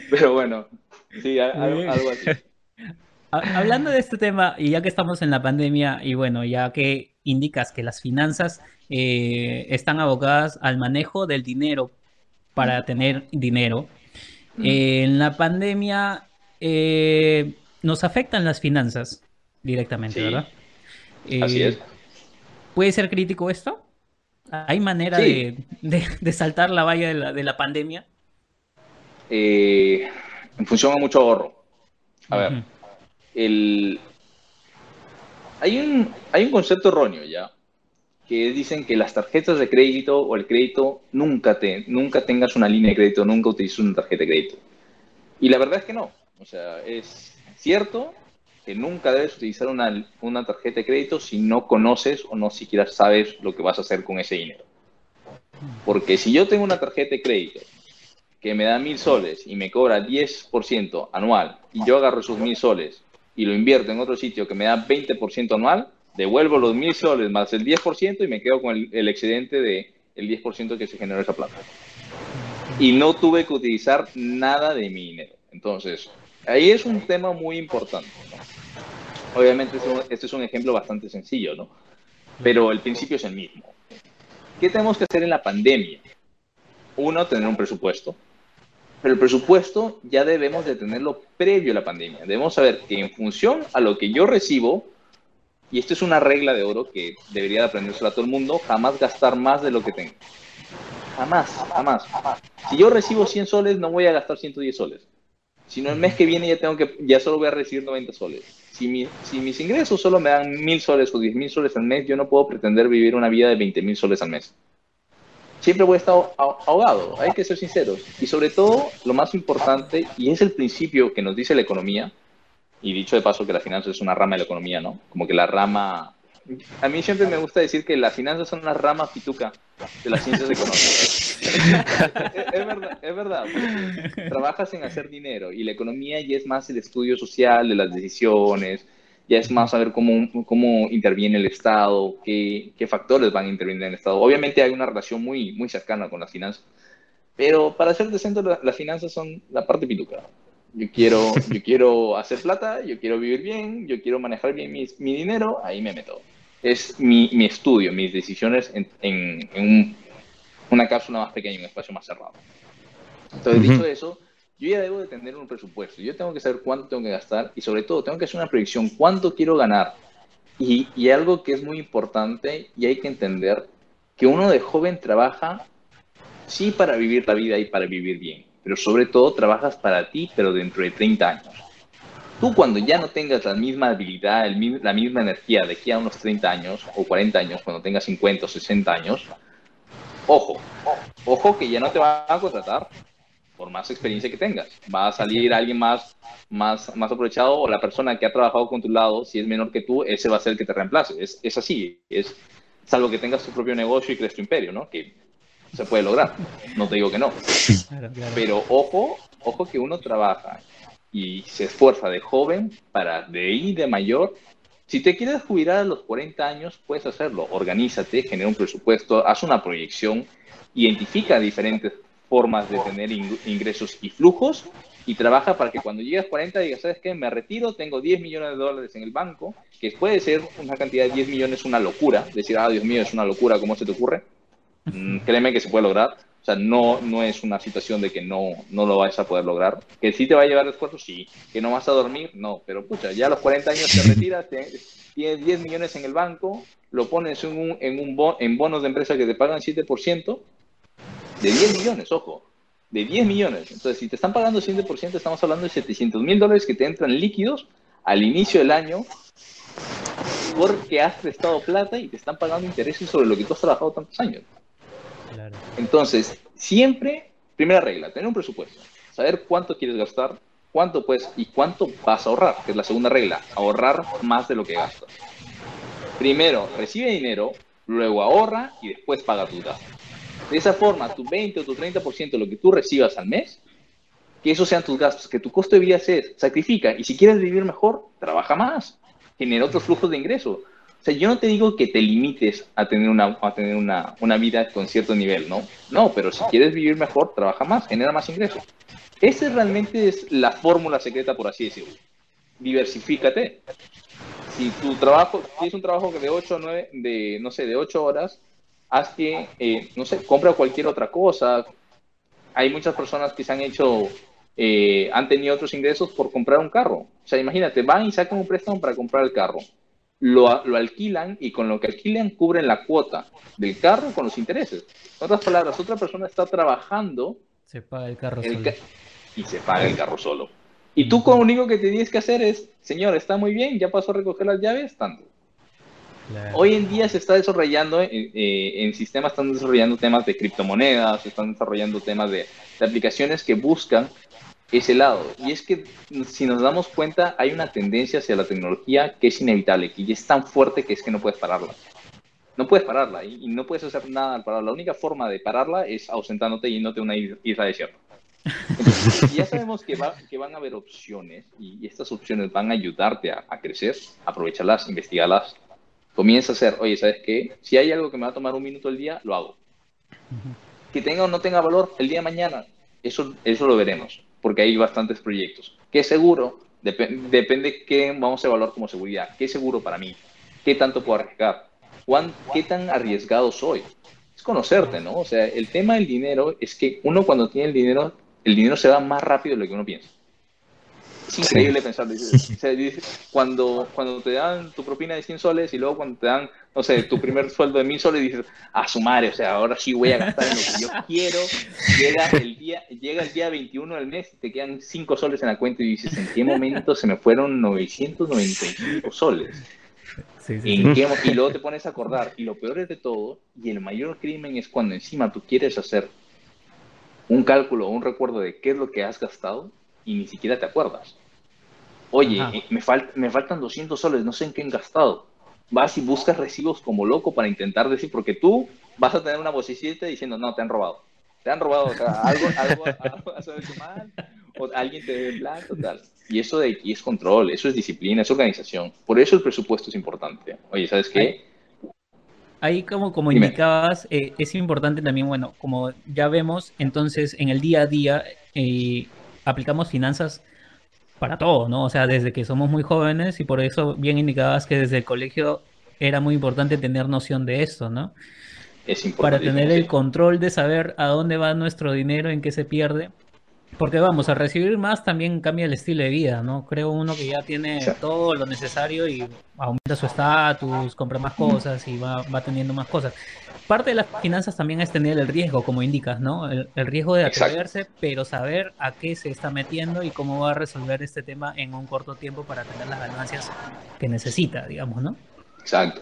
pero bueno, sí, algo, así. Hablando de este tema, y ya que estamos en la pandemia, y bueno, ya que indicas que las finanzas eh, están abocadas al manejo del dinero para tener dinero, en la pandemia eh, nos afectan las finanzas directamente, ¿verdad? Así es. ¿Puede ser crítico esto? ¿Hay manera de, saltar la valla de la, pandemia? Eh, en función a mucho ahorro. A ver, el... hay, un, hay un concepto erróneo ya, que dicen que las tarjetas de crédito o el crédito nunca, te, nunca tengas una línea de crédito, nunca utilices una tarjeta de crédito. Y la verdad es que no. O sea, es cierto que nunca debes utilizar una, una tarjeta de crédito si no conoces o no siquiera sabes lo que vas a hacer con ese dinero. Porque si yo tengo una tarjeta de crédito que me da mil soles y me cobra 10% anual y yo agarro esos mil soles y lo invierto en otro sitio que me da 20% anual, devuelvo los mil soles más el 10% y me quedo con el, excedente del el 10% que se generó esa plata. Y no tuve que utilizar nada de mi dinero. Entonces, ahí es un tema muy importante. Obviamente, este es un ejemplo bastante sencillo, ¿no? Pero el principio es el mismo. ¿Qué tenemos que hacer en la pandemia? Uno, tener un presupuesto. Pero el presupuesto ya debemos de tenerlo previo a la pandemia. Debemos saber que en función a lo que yo recibo, y esto es una regla de oro que debería de a todo el mundo, jamás gastar más de lo que tengo. Jamás, jamás. Si yo recibo 100 soles, no voy a gastar 110 soles. Si no, el mes que viene ya tengo que, ya solo voy a recibir 90 soles. Si, si mis ingresos solo me dan 1000 soles o 10.000 soles al mes, yo no puedo pretender vivir una vida de 20.000 soles al mes. Siempre voy a estar ahogado, hay que ser sinceros. Y sobre todo, lo más importante, y es el principio que nos dice la economía, y dicho de paso que la finanza es una rama de la economía, ¿no? Como que la rama... A mí siempre me gusta decir que las finanzas son una rama pituca de las ciencias económicas. es, verdad, es verdad. Trabajas en hacer dinero y la economía ya es más el estudio social de las decisiones, ya es más saber cómo, cómo interviene el Estado, qué, qué, factores van a intervenir en el Estado. Obviamente hay una relación muy, muy cercana con las finanzas, pero para ser decente las finanzas son la parte pituca. Yo quiero, yo quiero hacer plata, yo quiero vivir bien, yo quiero manejar bien mi, mi dinero, ahí me meto. Es mi, mi estudio, mis decisiones en, en, un, una cápsula más pequeña, un espacio más cerrado. Entonces, dicho eso, yo ya debo de tener un presupuesto. Yo tengo que saber cuánto tengo que gastar y sobre todo tengo que hacer una predicción, cuánto quiero ganar. Y, y algo que es muy importante y hay que entender, que uno de joven trabaja sí para vivir la vida y para vivir bien pero sobre todo trabajas para ti, pero dentro de 30 años. Tú cuando ya no tengas la misma habilidad, la misma energía de aquí a unos 30 años o 40 años, cuando tengas 50 o 60 años, ojo, ojo que ya no te van a contratar por más experiencia que tengas. Va a salir alguien más, más, más aprovechado o la persona que ha trabajado con tu lado, si es menor que tú, ese va a ser el que te reemplace. Es, es así, es salvo que tengas tu propio negocio y crees tu imperio, ¿no? Que se puede lograr. No te digo que no. Pero ojo, ojo que uno trabaja y se esfuerza de joven para de ahí de mayor. Si te quieres jubilar a los 40 años, puedes hacerlo. Organízate, genera un presupuesto, haz una proyección, identifica diferentes formas de tener ingresos y flujos y trabaja para que cuando llegues a 40 digas, ¿sabes qué? Me retiro, tengo 10 millones de dólares en el banco, que puede ser una cantidad de 10 millones una locura. Decir, ah, Dios mío, es una locura, ¿cómo se te ocurre? Mm, créeme que se puede lograr. O sea, no, no es una situación de que no, no lo vais a poder lograr. Que sí te va a llevar esfuerzo, sí. Que no vas a dormir, no. Pero pucha, ya a los 40 años te retiras, tienes 10 millones en el banco, lo pones en, un, en, un en bonos de empresa que te pagan 7%, de 10 millones, ojo, de 10 millones. Entonces, si te están pagando 7%, estamos hablando de 700 mil dólares que te entran líquidos al inicio del año porque has prestado plata y te están pagando intereses sobre lo que tú has trabajado tantos años. Entonces, siempre, primera regla, tener un presupuesto, saber cuánto quieres gastar, cuánto puedes y cuánto vas a ahorrar, que es la segunda regla, ahorrar más de lo que gastas. Primero, recibe dinero, luego ahorra y después paga tus gastos. De esa forma, tu 20 o tu 30% de lo que tú recibas al mes, que esos sean tus gastos, que tu costo de vida sea, sacrifica. Y si quieres vivir mejor, trabaja más, genera otros flujos de ingreso. O sea, yo no te digo que te limites a tener una, a tener una, una vida con cierto nivel, ¿no? No, pero si quieres vivir mejor, trabaja más, genera más ingresos. Esa realmente es la fórmula secreta, por así decirlo. Diversifícate. Si tu trabajo, tienes un trabajo de 8 o 9, de, no sé, de 8 horas, haz que, eh, no sé, compra cualquier otra cosa. Hay muchas personas que se han hecho, eh, han tenido otros ingresos por comprar un carro. O sea, imagínate, van y sacan un préstamo para comprar el carro lo, lo, alquilan y con lo que alquilan cubren la cuota del carro con los intereses. En otras palabras, otra persona está trabajando. Se paga el carro solo. y se paga el carro solo. Y tú con lo único que tienes que hacer es, señor, está muy bien, ya pasó a recoger las llaves, tanto. Hoy en día se está desarrollando, eh, eh, en sistemas están desarrollando temas de criptomonedas, se están desarrollando temas de, de aplicaciones que buscan ese lado. Y es que si nos damos cuenta, hay una tendencia hacia la tecnología que es inevitable, que es tan fuerte que es que no puedes pararla. No puedes pararla y, no puedes hacer nada al pararla. La única forma de pararla es ausentándote y yéndote a una isla desierta. Entonces, ya sabemos que, va, que van a haber opciones y, estas opciones van a ayudarte a, a crecer, aprovecharlas, investigarlas. Comienza a hacer, oye, ¿sabes qué? Si hay algo que me va a tomar un minuto al día, lo hago. Que tenga o no tenga valor el día de mañana, eso, eso lo veremos porque hay bastantes proyectos. ¿Qué seguro? depende qué vamos a evaluar como seguridad. ¿Qué seguro para mí? ¿Qué tanto puedo arriesgar? ¿Qué tan arriesgado soy? Es conocerte, ¿no? O sea, el tema del dinero es que uno cuando tiene el dinero, el dinero se va más rápido de lo que uno piensa. Es increíble pensar. cuando, cuando te dan tu propina de 100 soles y luego cuando te dan, no sé, tu primer sueldo de 1000 soles, dices, a su madre, o sea, ahora sí voy a gastar en lo que yo quiero. Llega el día, llega el día 21 del mes y te quedan 5 soles en la cuenta y dices, ¿en qué momento se me fueron 995 soles? y luego te pones a acordar. Y lo peor es de todo, y el mayor crimen es cuando encima tú quieres hacer un cálculo o un recuerdo de qué es lo que has gastado y ni siquiera te acuerdas. Oye, eh, me, me faltan 200 soles, no sé en qué han gastado. Vas y buscas recibos como loco para intentar decir, porque tú vas a tener una vocecita diciendo, no, te han robado. Te han robado, o sea, algo, algo, algo has hecho mal, o alguien te debe plata, tal. Y eso de aquí es control, eso es disciplina, es organización. Por eso el presupuesto es importante. Oye, ¿sabes qué? Ahí como, como indicabas, eh, es importante también, bueno, como ya vemos, entonces en el día a día eh, aplicamos finanzas para todo, ¿no? O sea, desde que somos muy jóvenes y por eso bien indicabas que desde el colegio era muy importante tener noción de esto, ¿no? Es. Para tener el control de saber a dónde va nuestro dinero, en qué se pierde. Porque vamos, a recibir más también cambia el estilo de vida, ¿no? Creo uno que ya tiene todo lo necesario y aumenta su estatus, compra más cosas y va, va teniendo más cosas parte de las finanzas también es tener el riesgo, como indicas, ¿no? El, riesgo de atreverse, pero saber a qué se está metiendo y cómo va a resolver este tema en un corto tiempo para tener las ganancias que necesita, digamos, ¿no? Exacto.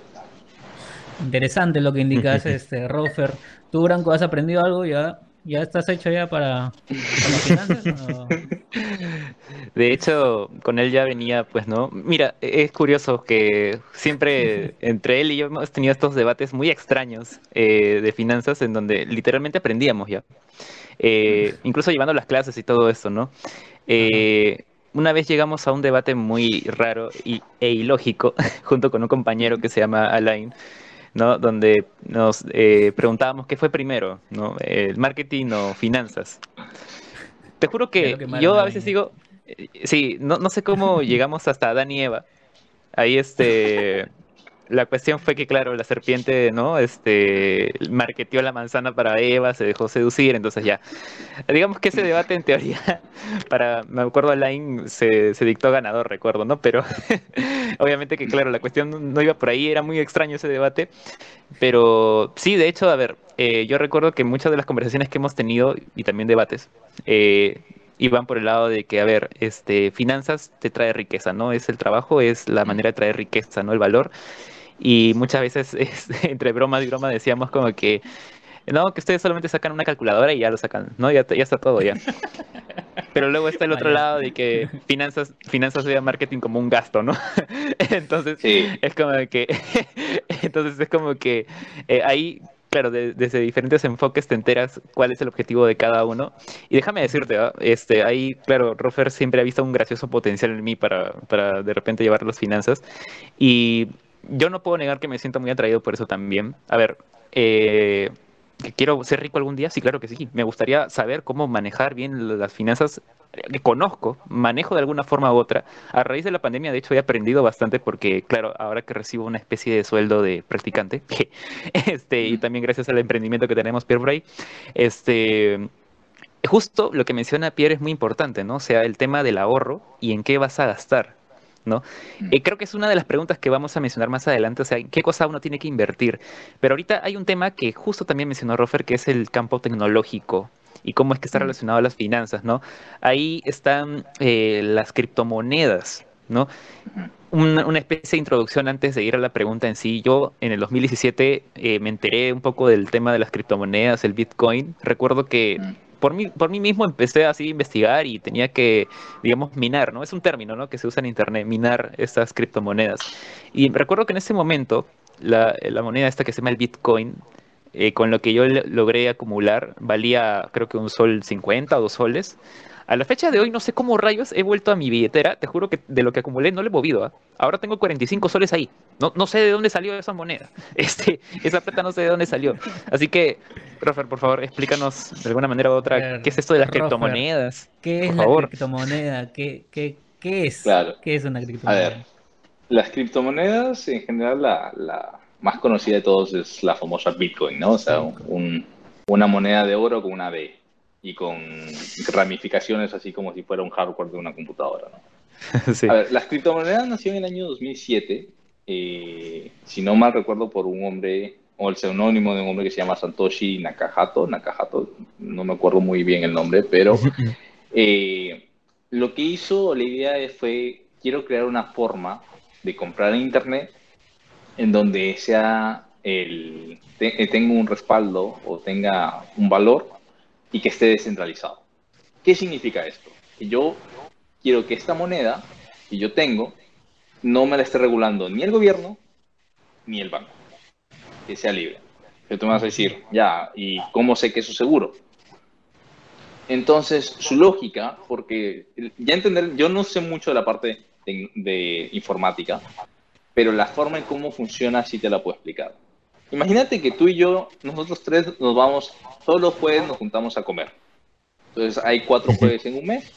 Interesante lo que indicas, este, Rofer. ¿Tú, Branco, has aprendido algo ya? ¿Ya estás hecho ya para, finanzas? De hecho, con él ya venía, pues, ¿no? Mira, es curioso que siempre entre él y yo hemos tenido estos debates muy extraños eh, de finanzas en donde literalmente aprendíamos ya. Eh, incluso llevando las clases y todo eso, ¿no? Eh, una vez llegamos a un debate muy raro y, e ilógico junto con un compañero que se llama Alain ¿no? Donde nos eh, preguntábamos qué fue primero, ¿no? El marketing o finanzas. Te juro que, yo a veces digo, eh, sí, no, no sé cómo llegamos hasta Adán y Eva. Ahí este la cuestión fue que, claro, la serpiente, ¿no? Este, marqueteó la manzana para Eva, se dejó seducir, entonces ya. Digamos que ese debate, en teoría, para, me acuerdo, Alain se, se dictó ganador, recuerdo, ¿no? Pero obviamente que, claro, la cuestión no iba por ahí, era muy extraño ese debate. Pero sí, de hecho, a ver, eh, yo recuerdo que muchas de las conversaciones que hemos tenido, y también debates, eh, por el lado de que, a ver, este, finanzas te trae riqueza, ¿no? Es el trabajo, es la manera de traer riqueza, ¿no? El valor. Y muchas veces entre broma y broma decíamos como que, no, que ustedes solamente sacan una calculadora y ya lo sacan, ¿no? Ya, ya está todo ya. Pero luego está el otro lado de que finanzas, finanzas ve marketing como un gasto, ¿no? entonces es como que, entonces es como que eh, ahí claro, desde diferentes enfoques te enteras cuál es el objetivo de cada uno. Y déjame decirte, este, ahí, claro, Rofer siempre ha visto un gracioso potencial en mí para, para de repente llevar las finanzas. Y yo no puedo negar que me siento muy atraído por eso también. A ver, eh, quiero ser rico algún día, sí, claro que sí. Me gustaría saber cómo manejar bien las finanzas que conozco, manejo de alguna forma u otra. A raíz de la pandemia, de hecho, he aprendido bastante porque, claro, ahora que recibo una especie de sueldo de practicante, este, y también gracias al emprendimiento que tenemos Pierre Bray, este, justo lo que menciona Pierre es muy importante, ¿no? O sea, el tema del ahorro y en qué vas a gastar. ¿No? Mm. Eh, creo que es una de las preguntas que vamos a mencionar más adelante, o sea, qué cosa uno tiene que invertir. Pero ahorita hay un tema que justo también mencionó Rofer, que es el campo tecnológico y cómo es que está mm. relacionado a las finanzas, ¿no? Ahí están eh, las criptomonedas, ¿no? Una, especie de introducción antes de ir a la pregunta en sí. Yo en el 2017 eh, me enteré un poco del tema de las criptomonedas, el Bitcoin. Recuerdo que mm. Por mí, por mí mismo empecé así a investigar y tenía que, digamos, minar, ¿no? Es un término, ¿no? Que se usa en Internet, minar estas criptomonedas. Y recuerdo que en ese momento la, la moneda esta que se llama el Bitcoin, eh, con lo que yo logré acumular, valía creo que un sol 50 o dos soles. A la fecha de hoy no sé cómo rayos he vuelto a mi billetera, te juro que de lo que acumulé no le he movido. ¿ah? Ahora tengo 45 soles ahí. No, no sé de dónde salió esa moneda. Este, esa plata no sé de dónde salió. Así que, Rofer, por favor, explícanos de alguna manera u otra qué es esto de las criptomonedas. ¿Qué es la criptomoneda? ¿Qué, qué, qué es? ¿Qué es una criptomoneda? A ver, las criptomonedas en general la, la más conocida de todos es la famosa Bitcoin, ¿no? O sea, una moneda de oro con una B y con ramificaciones así como si fuera un hardware de una computadora. ¿no? A ver, las criptomonedas nació en el año 2007, eh, si no mal recuerdo, por un hombre, o el seudónimo de un hombre que se llama Satoshi Nakahato, Nakahato, no me acuerdo muy bien el nombre, pero eh, lo que hizo, la idea fue, quiero crear una forma de comprar en Internet en donde sea el, tenga un respaldo o tenga un valor y que esté descentralizado. ¿Qué significa esto? Que yo quiero que esta moneda que yo tengo no me la esté regulando ni el gobierno ni el banco, que sea libre. Que tú me vas a decir, ya, ¿y cómo sé que eso es seguro? Entonces, su lógica, porque ya entender, yo no sé mucho de la parte de, de informática, pero la forma en cómo funciona sí te la puedo explicar. Imagínate que tú y yo, nosotros tres nos vamos, todos los jueves nos juntamos a comer. Entonces hay cuatro jueves en un mes.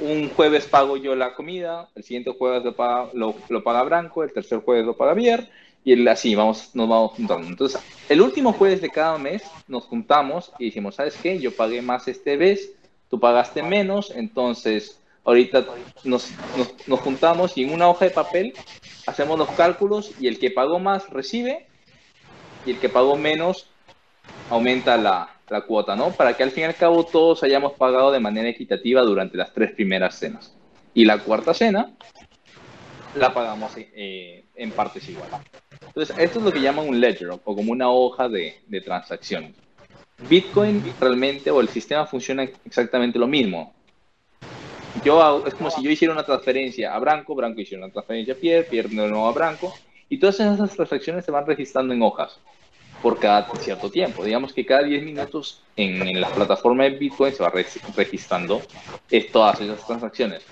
Un jueves pago yo la comida, el siguiente jueves lo paga, lo, paga Branco, el tercer jueves lo paga Bier, y el, así vamos, nos vamos juntando. Entonces, el último jueves de cada mes nos juntamos y decimos, ¿sabes qué? Yo pagué más este mes, tú pagaste menos, entonces ahorita nos, nos, juntamos y en una hoja de papel hacemos los cálculos y el que pagó más recibe y el que pagó menos aumenta la, la, cuota, ¿no? Para que al fin y al cabo todos hayamos pagado de manera equitativa durante las tres primeras cenas. Y la cuarta cena la pagamos eh, en partes iguales. Entonces, esto es lo que llaman un ledger o como una hoja de, de transacciones. Bitcoin realmente o el sistema funciona exactamente lo mismo yo es como si yo hiciera una transferencia a Branco, Branco hiciera una transferencia a Pierre, Pierre de nuevo a Branco, y todas esas transacciones se van registrando en hojas por cada cierto tiempo. Digamos que cada 10 minutos en, la plataforma de Bitcoin se va registrando todas esas transacciones,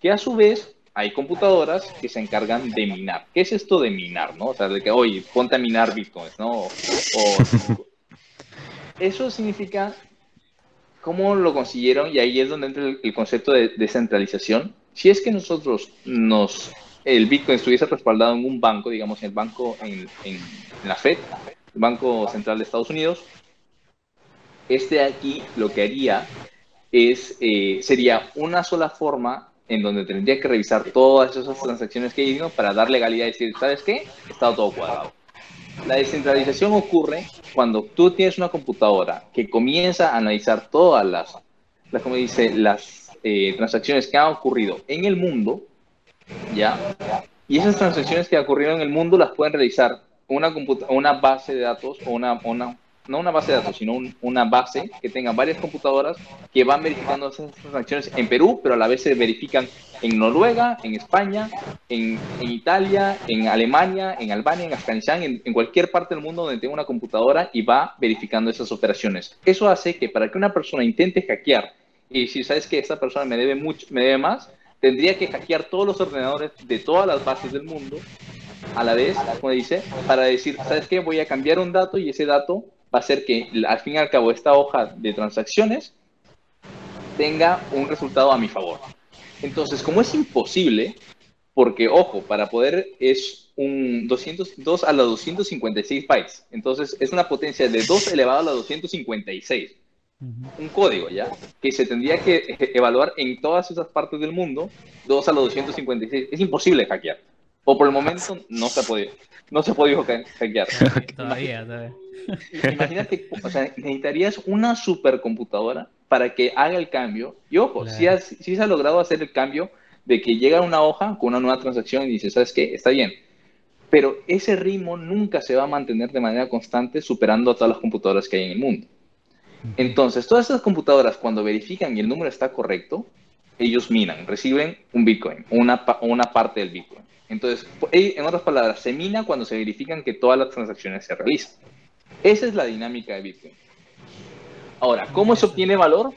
que a su vez hay computadoras que se encargan de minar. ¿Qué es esto de minar? ¿no? O sea, de que, oye, ponte a minar Bitcoins, ¿no? eso significa ¿Cómo lo consiguieron? Y ahí es donde entra el, concepto de descentralización. Si es que nosotros nos, el Bitcoin estuviese respaldado en un banco, digamos en el banco, en, la Fed, el Banco Central de Estados Unidos, este aquí lo que haría es, eh, sería una sola forma en donde tendría que revisar todas esas transacciones que hay para dar legalidad y decir, ¿sabes qué? Está todo cuadrado. La descentralización ocurre cuando tú tienes una computadora que comienza a analizar todas las, como dice, las eh, transacciones que han ocurrido en el mundo, ¿ya? Y esas transacciones que han ocurrido en el mundo las pueden realizar una, una base de datos o una, una, no una base de datos, sino una base que tenga varias computadoras que van verificando esas transacciones en Perú, pero a la vez se verifican en Noruega, en España, en, Italia, en Alemania, en Albania, en Afganistán, en, cualquier parte del mundo donde tenga una computadora y va verificando esas operaciones. Eso hace que para que una persona intente hackear y si sabes que esta persona me debe mucho, me debe más, tendría que hackear todos los ordenadores de todas las bases del mundo a la vez, como dice, para decir, ¿sabes qué? Voy a cambiar un dato y ese dato va a ser que al fin y al cabo esta hoja de transacciones tenga un resultado a mi favor. Entonces, como es imposible, porque ojo, para poder es un 202 a la 256 bytes, entonces es una potencia de 2 elevado a la 256. Un código, ¿ya? Que se tendría que evaluar en todas esas partes del mundo, 2 a la 256. Es imposible hackear. O por el momento no se ha podido, no se ha podido hackear. todavía, todavía. Imagínate, o sea, necesitarías una supercomputadora para que haga el cambio. Y ojo, si, se ha logrado hacer el cambio de que llega una hoja con una nueva transacción y dice, ¿sabes qué? Está bien. Pero ese ritmo nunca se va a mantener de manera constante superando a todas las computadoras que hay en el mundo. Entonces, todas esas computadoras, cuando verifican y el número está correcto, ellos minan, reciben un Bitcoin, una, una parte del Bitcoin. Entonces, en otras palabras, se mina cuando se verifican que todas las transacciones se realizan. Esa es la dinámica de Bitcoin. Ahora, ¿cómo se obtiene valor?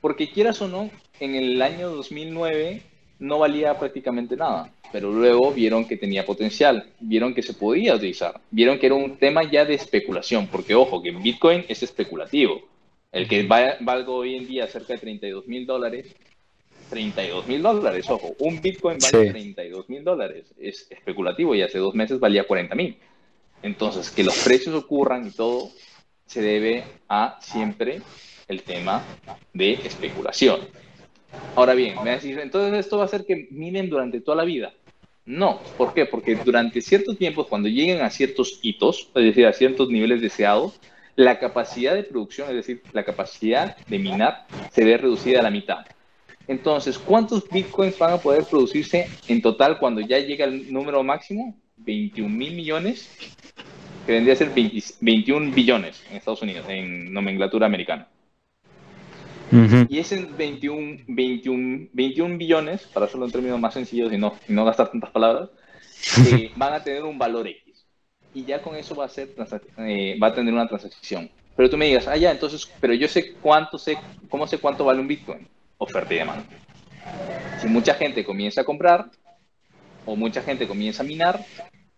Porque quieras o no, en el año 2009 no valía prácticamente nada, pero luego vieron que tenía potencial, vieron que se podía utilizar, vieron que era un tema ya de especulación, porque ojo, que Bitcoin es especulativo. El que valga hoy en día cerca de 32 mil dólares, 32 mil dólares, ojo, un Bitcoin vale 32 mil dólares, es especulativo y hace dos meses valía 40 mil. Entonces, que los precios ocurran y todo se debe a siempre el tema de especulación. Ahora bien, me decís, entonces esto va a hacer que minen durante toda la vida. No, ¿por qué? Porque durante ciertos tiempos, cuando lleguen a ciertos hitos, es decir, a ciertos niveles deseados, la capacidad de producción, es decir, la capacidad de minar, se ve reducida a la mitad. Entonces, ¿cuántos bitcoins van a poder producirse en total cuando ya llega el número máximo? 21 mil millones, que vendría a ser 21 billones en Estados Unidos, en nomenclatura americana. Y ese 21, 21, 21 billones, para hacerlo en términos más sencillos y no, no gastar tantas palabras, eh, van a tener un valor X. Y ya con eso va a, ser, eh, va a tener una transacción. Pero tú me digas, ah, ya, entonces, pero yo sé cuánto sé, ¿cómo sé cuánto vale un Bitcoin? Oferta y demanda. Si mucha gente comienza a comprar, o mucha gente comienza a minar,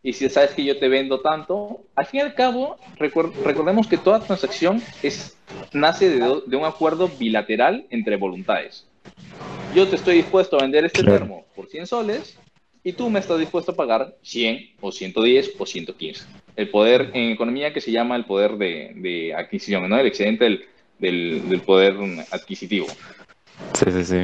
y si sabes que yo te vendo tanto, al fin y al cabo, recordemos que toda transacción es, nace de, un acuerdo bilateral entre voluntades. Yo te estoy dispuesto a vender este termo por 100 soles y tú me estás dispuesto a pagar 100 o 110 o 115. El poder en economía que se llama el poder de, adquisición, ¿no? El excedente del, del, poder adquisitivo. Sí, sí, sí.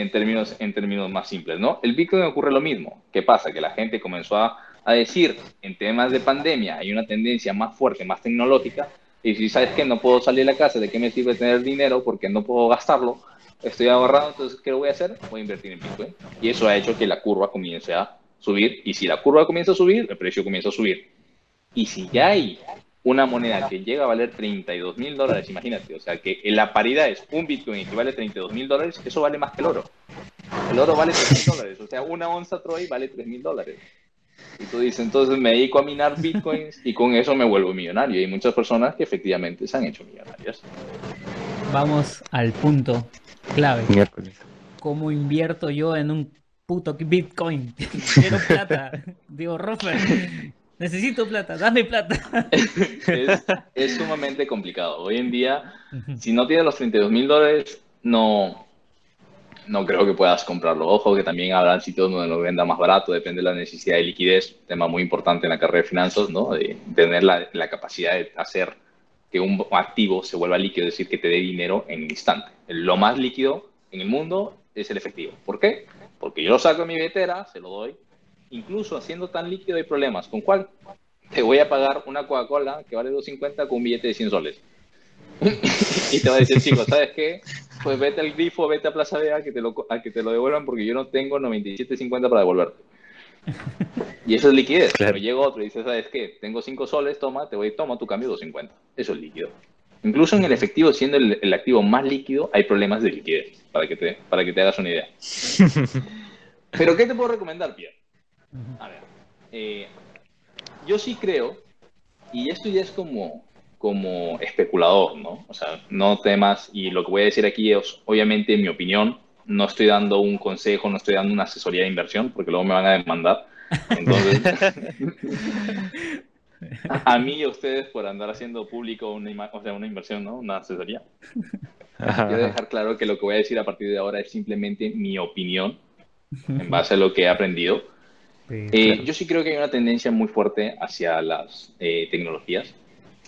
En, términos, en términos más simples, ¿no? El Bitcoin ocurre lo mismo. ¿Qué pasa? Que la gente comenzó a a decir, en temas de pandemia hay una tendencia más fuerte, más tecnológica, y si sabes que no puedo salir de la casa, ¿de qué me sirve tener dinero? Porque no puedo gastarlo, estoy ahorrado, entonces, ¿qué voy a hacer? Voy a invertir en Bitcoin. Y eso ha hecho que la curva comience a subir, y si la curva comienza a subir, el precio comienza a subir. Y si ya hay una moneda que llega a valer 32 mil dólares, imagínate, o sea que la paridad es un Bitcoin que vale 32 mil dólares, eso vale más que el oro. El oro vale 3 mil dólares, o sea, una onza Troy vale 3 mil dólares. Y tú dices, entonces me dedico a minar bitcoins y con eso me vuelvo millonario. Y hay muchas personas que efectivamente se han hecho millonarias. Vamos al punto clave. ¿Cómo invierto yo en un puto bitcoin? Quiero plata. Digo, Rofer, necesito plata, dame plata. es, es sumamente complicado. Hoy en día, si no tienes los 32 mil dólares, no, no creo que puedas comprarlo. Ojo que también habrá sitios donde lo venda más barato, depende de la necesidad de liquidez, tema muy importante en la carrera de finanzas, ¿no? De tener la, la capacidad de hacer que un activo se vuelva líquido, es decir, que te dé dinero en un instante. Lo más líquido en el mundo es el efectivo. ¿Por qué? Porque yo lo saco de mi billetera, se lo doy. Incluso haciendo tan líquido hay problemas. ¿Con cuál? Te voy a pagar una Coca-Cola que vale 2.50 con un billete de 100 soles. y te va a decir, chicos, ¿sabes qué? Pues vete al grifo, vete a Plaza Vea que te lo, a que te lo devuelvan porque yo no tengo 97.50 para devolverte. Y eso es liquidez. Pero llega otro y dice, ¿sabes qué? Tengo 5 soles, toma, te voy, toma tu cambio 2.50. Eso es líquido. Incluso en el efectivo, siendo el, activo más líquido, hay problemas de liquidez, para que te, para que te hagas una idea. Pero, ¿qué te puedo recomendar, Pierre? A ver, eh, yo sí creo, y esto ya es como, como especulador, ¿no? O sea, no temas, y lo que voy a decir aquí es, obviamente, mi opinión, no estoy dando un consejo, no estoy dando una asesoría de inversión, porque luego me van a demandar. Entonces, a mí y a ustedes por andar haciendo público una, o sea, una inversión, ¿no? Una asesoría. Quiero dejar claro que lo que voy a decir a partir de ahora es simplemente mi opinión en base a lo que he aprendido. Eh, yo sí creo que hay una tendencia muy fuerte hacia las eh, tecnologías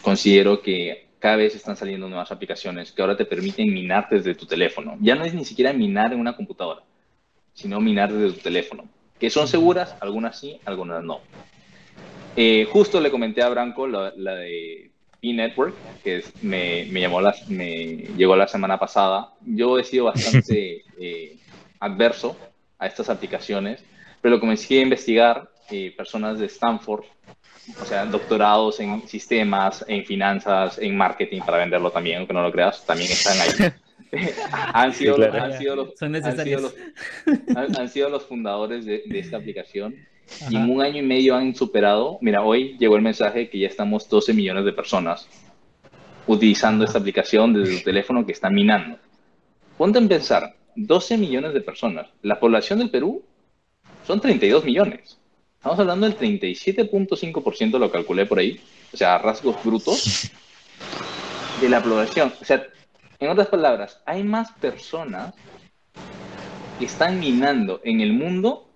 considero que cada vez están saliendo nuevas aplicaciones que ahora te permiten minar desde tu teléfono. Ya no es ni siquiera minar en una computadora, sino minar desde tu teléfono. Que son seguras, algunas sí, algunas no. Eh, justo le comenté a Branco la, de e-Network, que me, llamó me llegó la semana pasada. Yo he sido bastante eh, adverso a estas aplicaciones, pero lo comencé a investigar. Eh, personas de Stanford o sea, doctorados en sistemas, en finanzas, en marketing para venderlo también, aunque no lo creas, también están ahí. han, sido, han, sido los, han, sido los, fundadores de, esta aplicación y en un año y medio han superado, mira, hoy llegó el mensaje que ya estamos 12 millones de personas utilizando esta aplicación desde su teléfono que está minando. Ponte en pensar, 12 millones de personas. La población del Perú son 32 millones. Estamos hablando del 37.5%, lo calculé por ahí, o sea, rasgos brutos de la población. O sea, en otras palabras, hay más personas que están minando en el mundo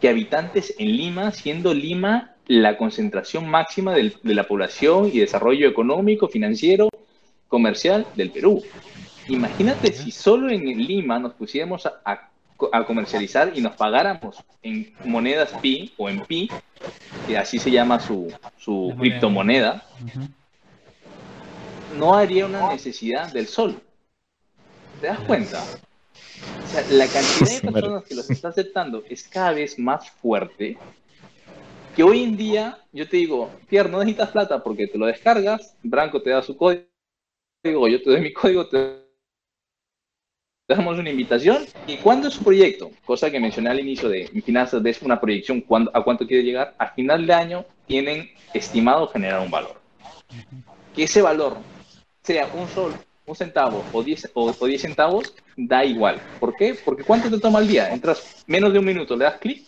que habitantes en Lima, siendo Lima la concentración máxima de la población y desarrollo económico, financiero, comercial del Perú. Imagínate si solo en Lima nos pusiéramos a, comercializar y nos pagáramos en monedas PI o en PI, que así se llama su, su criptomoneda, no haría una necesidad del sol. ¿Te das cuenta? O sea, la cantidad de personas que los está aceptando es cada vez más fuerte. Que hoy en día, yo te digo, Pierre, no necesitas plata porque te lo descargas, Branco te da su código, yo te doy mi código, te damos una invitación. ¿Y cuándo es su proyecto? Cosa que mencioné al inicio de finanzas, es una proyección a cuánto quiere llegar. Al final de año tienen estimado generar un valor. Que ese valor sea un sol, un centavo o 10 o, centavos, da igual. ¿Por qué? Porque ¿cuánto te toma al día? Entras menos de un minuto, le das clic,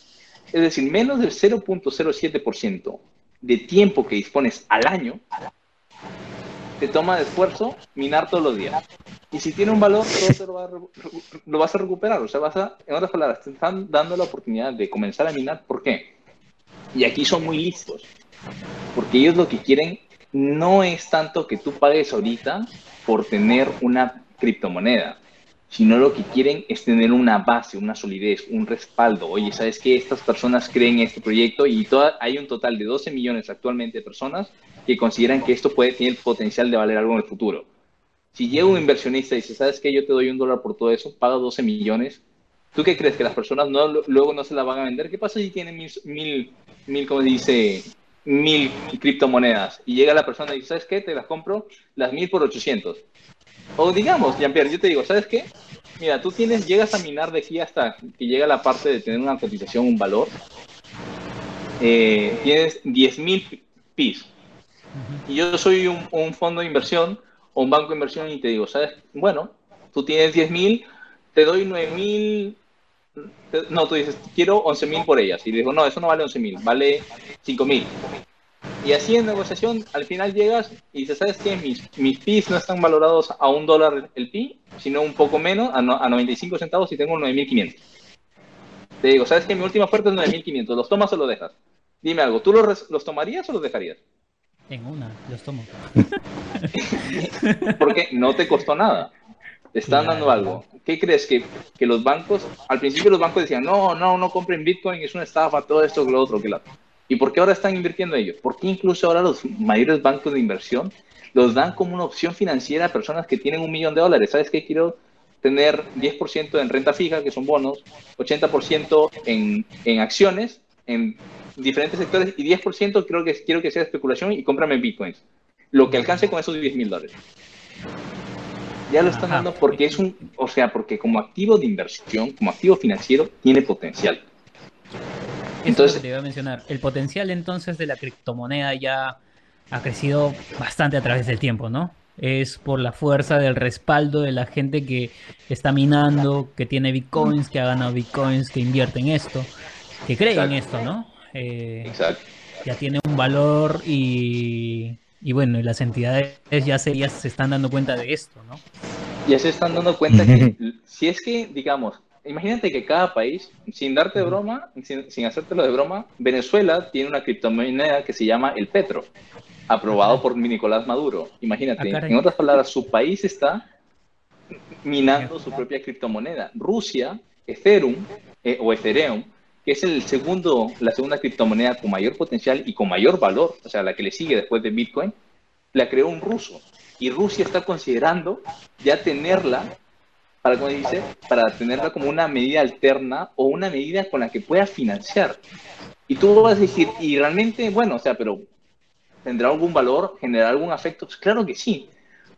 es decir, menos del 0.07% de tiempo que dispones al año, te toma de esfuerzo minar todos los días. Y si tiene un valor, todo lo, vas a recuperar. O sea, vas a, en otras palabras, te están dando la oportunidad de comenzar a minar. ¿Por qué? Y aquí son muy listos. Porque ellos lo que quieren no es tanto que tú pagues ahorita por tener una criptomoneda, sino lo que quieren es tener una base, una solidez, un respaldo. Oye, ¿sabes qué? Estas personas creen en este proyecto y hay un total de 12 millones actualmente de personas que consideran que esto puede tener potencial de valer algo en el futuro. Si llega un inversionista y dice, ¿sabes qué? Yo te doy un dólar por todo eso, paga 12 millones. ¿Tú qué crees? ¿Que las personas no, luego no se la van a vender? ¿Qué pasa si tienen mil, mil, mil como dice, mil criptomonedas y llega la persona y dice, ¿sabes qué? Te las compro las mil por 800. O digamos, Jean-Pierre, yo te digo, ¿sabes qué? Mira, tú tienes, llegas a minar de aquí hasta que llega la parte de tener una cotización, un valor. Eh, tienes 10.000 PIS. Y yo soy un, fondo de inversión o un banco de inversión y te digo, ¿sabes? Bueno, tú tienes 10.000, te doy 9.000 no, tú dices, quiero 11.000 por ellas. Y digo, no, eso no vale 11.000, vale 5.000. Y así en negociación, al final llegas y dices, ¿sabes qué? Mis, mis PIs no están valorados a un dólar el PI, sino un poco menos, a, a 95 centavos y tengo 9.500. Te digo, ¿sabes qué? Mi última oferta es 9.500. ¿Los tomas o los dejas? Dime algo, ¿tú los, los tomarías o los dejarías? En una, los tomo. Porque no te costó nada. Te están dando algo. ¿Qué crees? Que, que, los bancos, al principio los bancos decían, no, no, no compren Bitcoin, es una estafa, todo esto, lo otro, que lo ¿Y por qué ahora están invirtiendo ellos? ¿Por qué incluso ahora los mayores bancos de inversión los dan como una opción financiera a personas que tienen un millón de dólares? ¿Sabes qué? Quiero tener 10% en renta fija, que son bonos, 80% en, en acciones, en diferentes sectores, y 10% creo que quiero que sea especulación y cómprame Bitcoins. Lo que alcance con esos 10 mil dólares ya lo están dando porque es un, o sea, porque como activo de inversión, como activo financiero, tiene potencial. Entonces, te iba a mencionar. El potencial entonces de la criptomoneda ya ha crecido bastante a través del tiempo, ¿no? Es por la fuerza del respaldo de la gente que está minando, que tiene bitcoins, que ha ganado bitcoins, que invierte en esto, que cree en esto, ¿no? Eh, Exacto. Ya tiene un valor y y bueno, las entidades ya se, se están dando cuenta de esto, ¿no? Ya se están dando cuenta que si es que, digamos, imagínate que cada país, sin darte broma, sin, sin hacértelo de broma, Venezuela tiene una criptomoneda que se llama el Petro, aprobado por Nicolás Maduro. Imagínate, ah, en otras palabras, su país está minando su propia criptomoneda. Rusia, Ethereum eh, o Ethereum, que es el segundo, la segunda criptomoneda con mayor potencial y con mayor valor, o sea, la que le sigue después de Bitcoin, la creó un ruso. Y Rusia está considerando ya tenerla, para, como dice, para tenerla como una medida alterna o una medida con la que pueda financiar. Y tú vas a decir, y realmente, bueno, o sea, pero ¿tendrá algún valor? ¿Generará algún afecto? Pues claro que sí.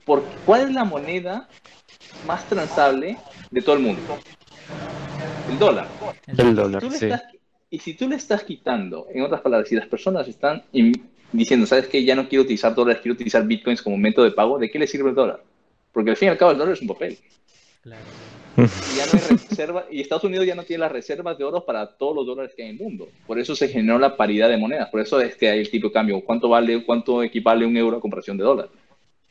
Porque ¿cuál es la moneda más transable de todo el mundo? El dólar. El dólar, sí. y si tú le estás quitando, en otras palabras, si las personas están diciendo, ¿sabes qué? Ya no quiero utilizar dólares, quiero utilizar bitcoins como método de pago, ¿de qué le sirve el dólar? Porque al fin y al cabo el dólar es un papel. Claro. Y, ya no hay reserva, y Estados Unidos ya no tiene las reservas de oro para todos los dólares que hay en el mundo. Por eso se generó la paridad de monedas. Por eso es que hay el tipo de cambio. ¿Cuánto vale, cuánto equivale un euro a comparación de dólar?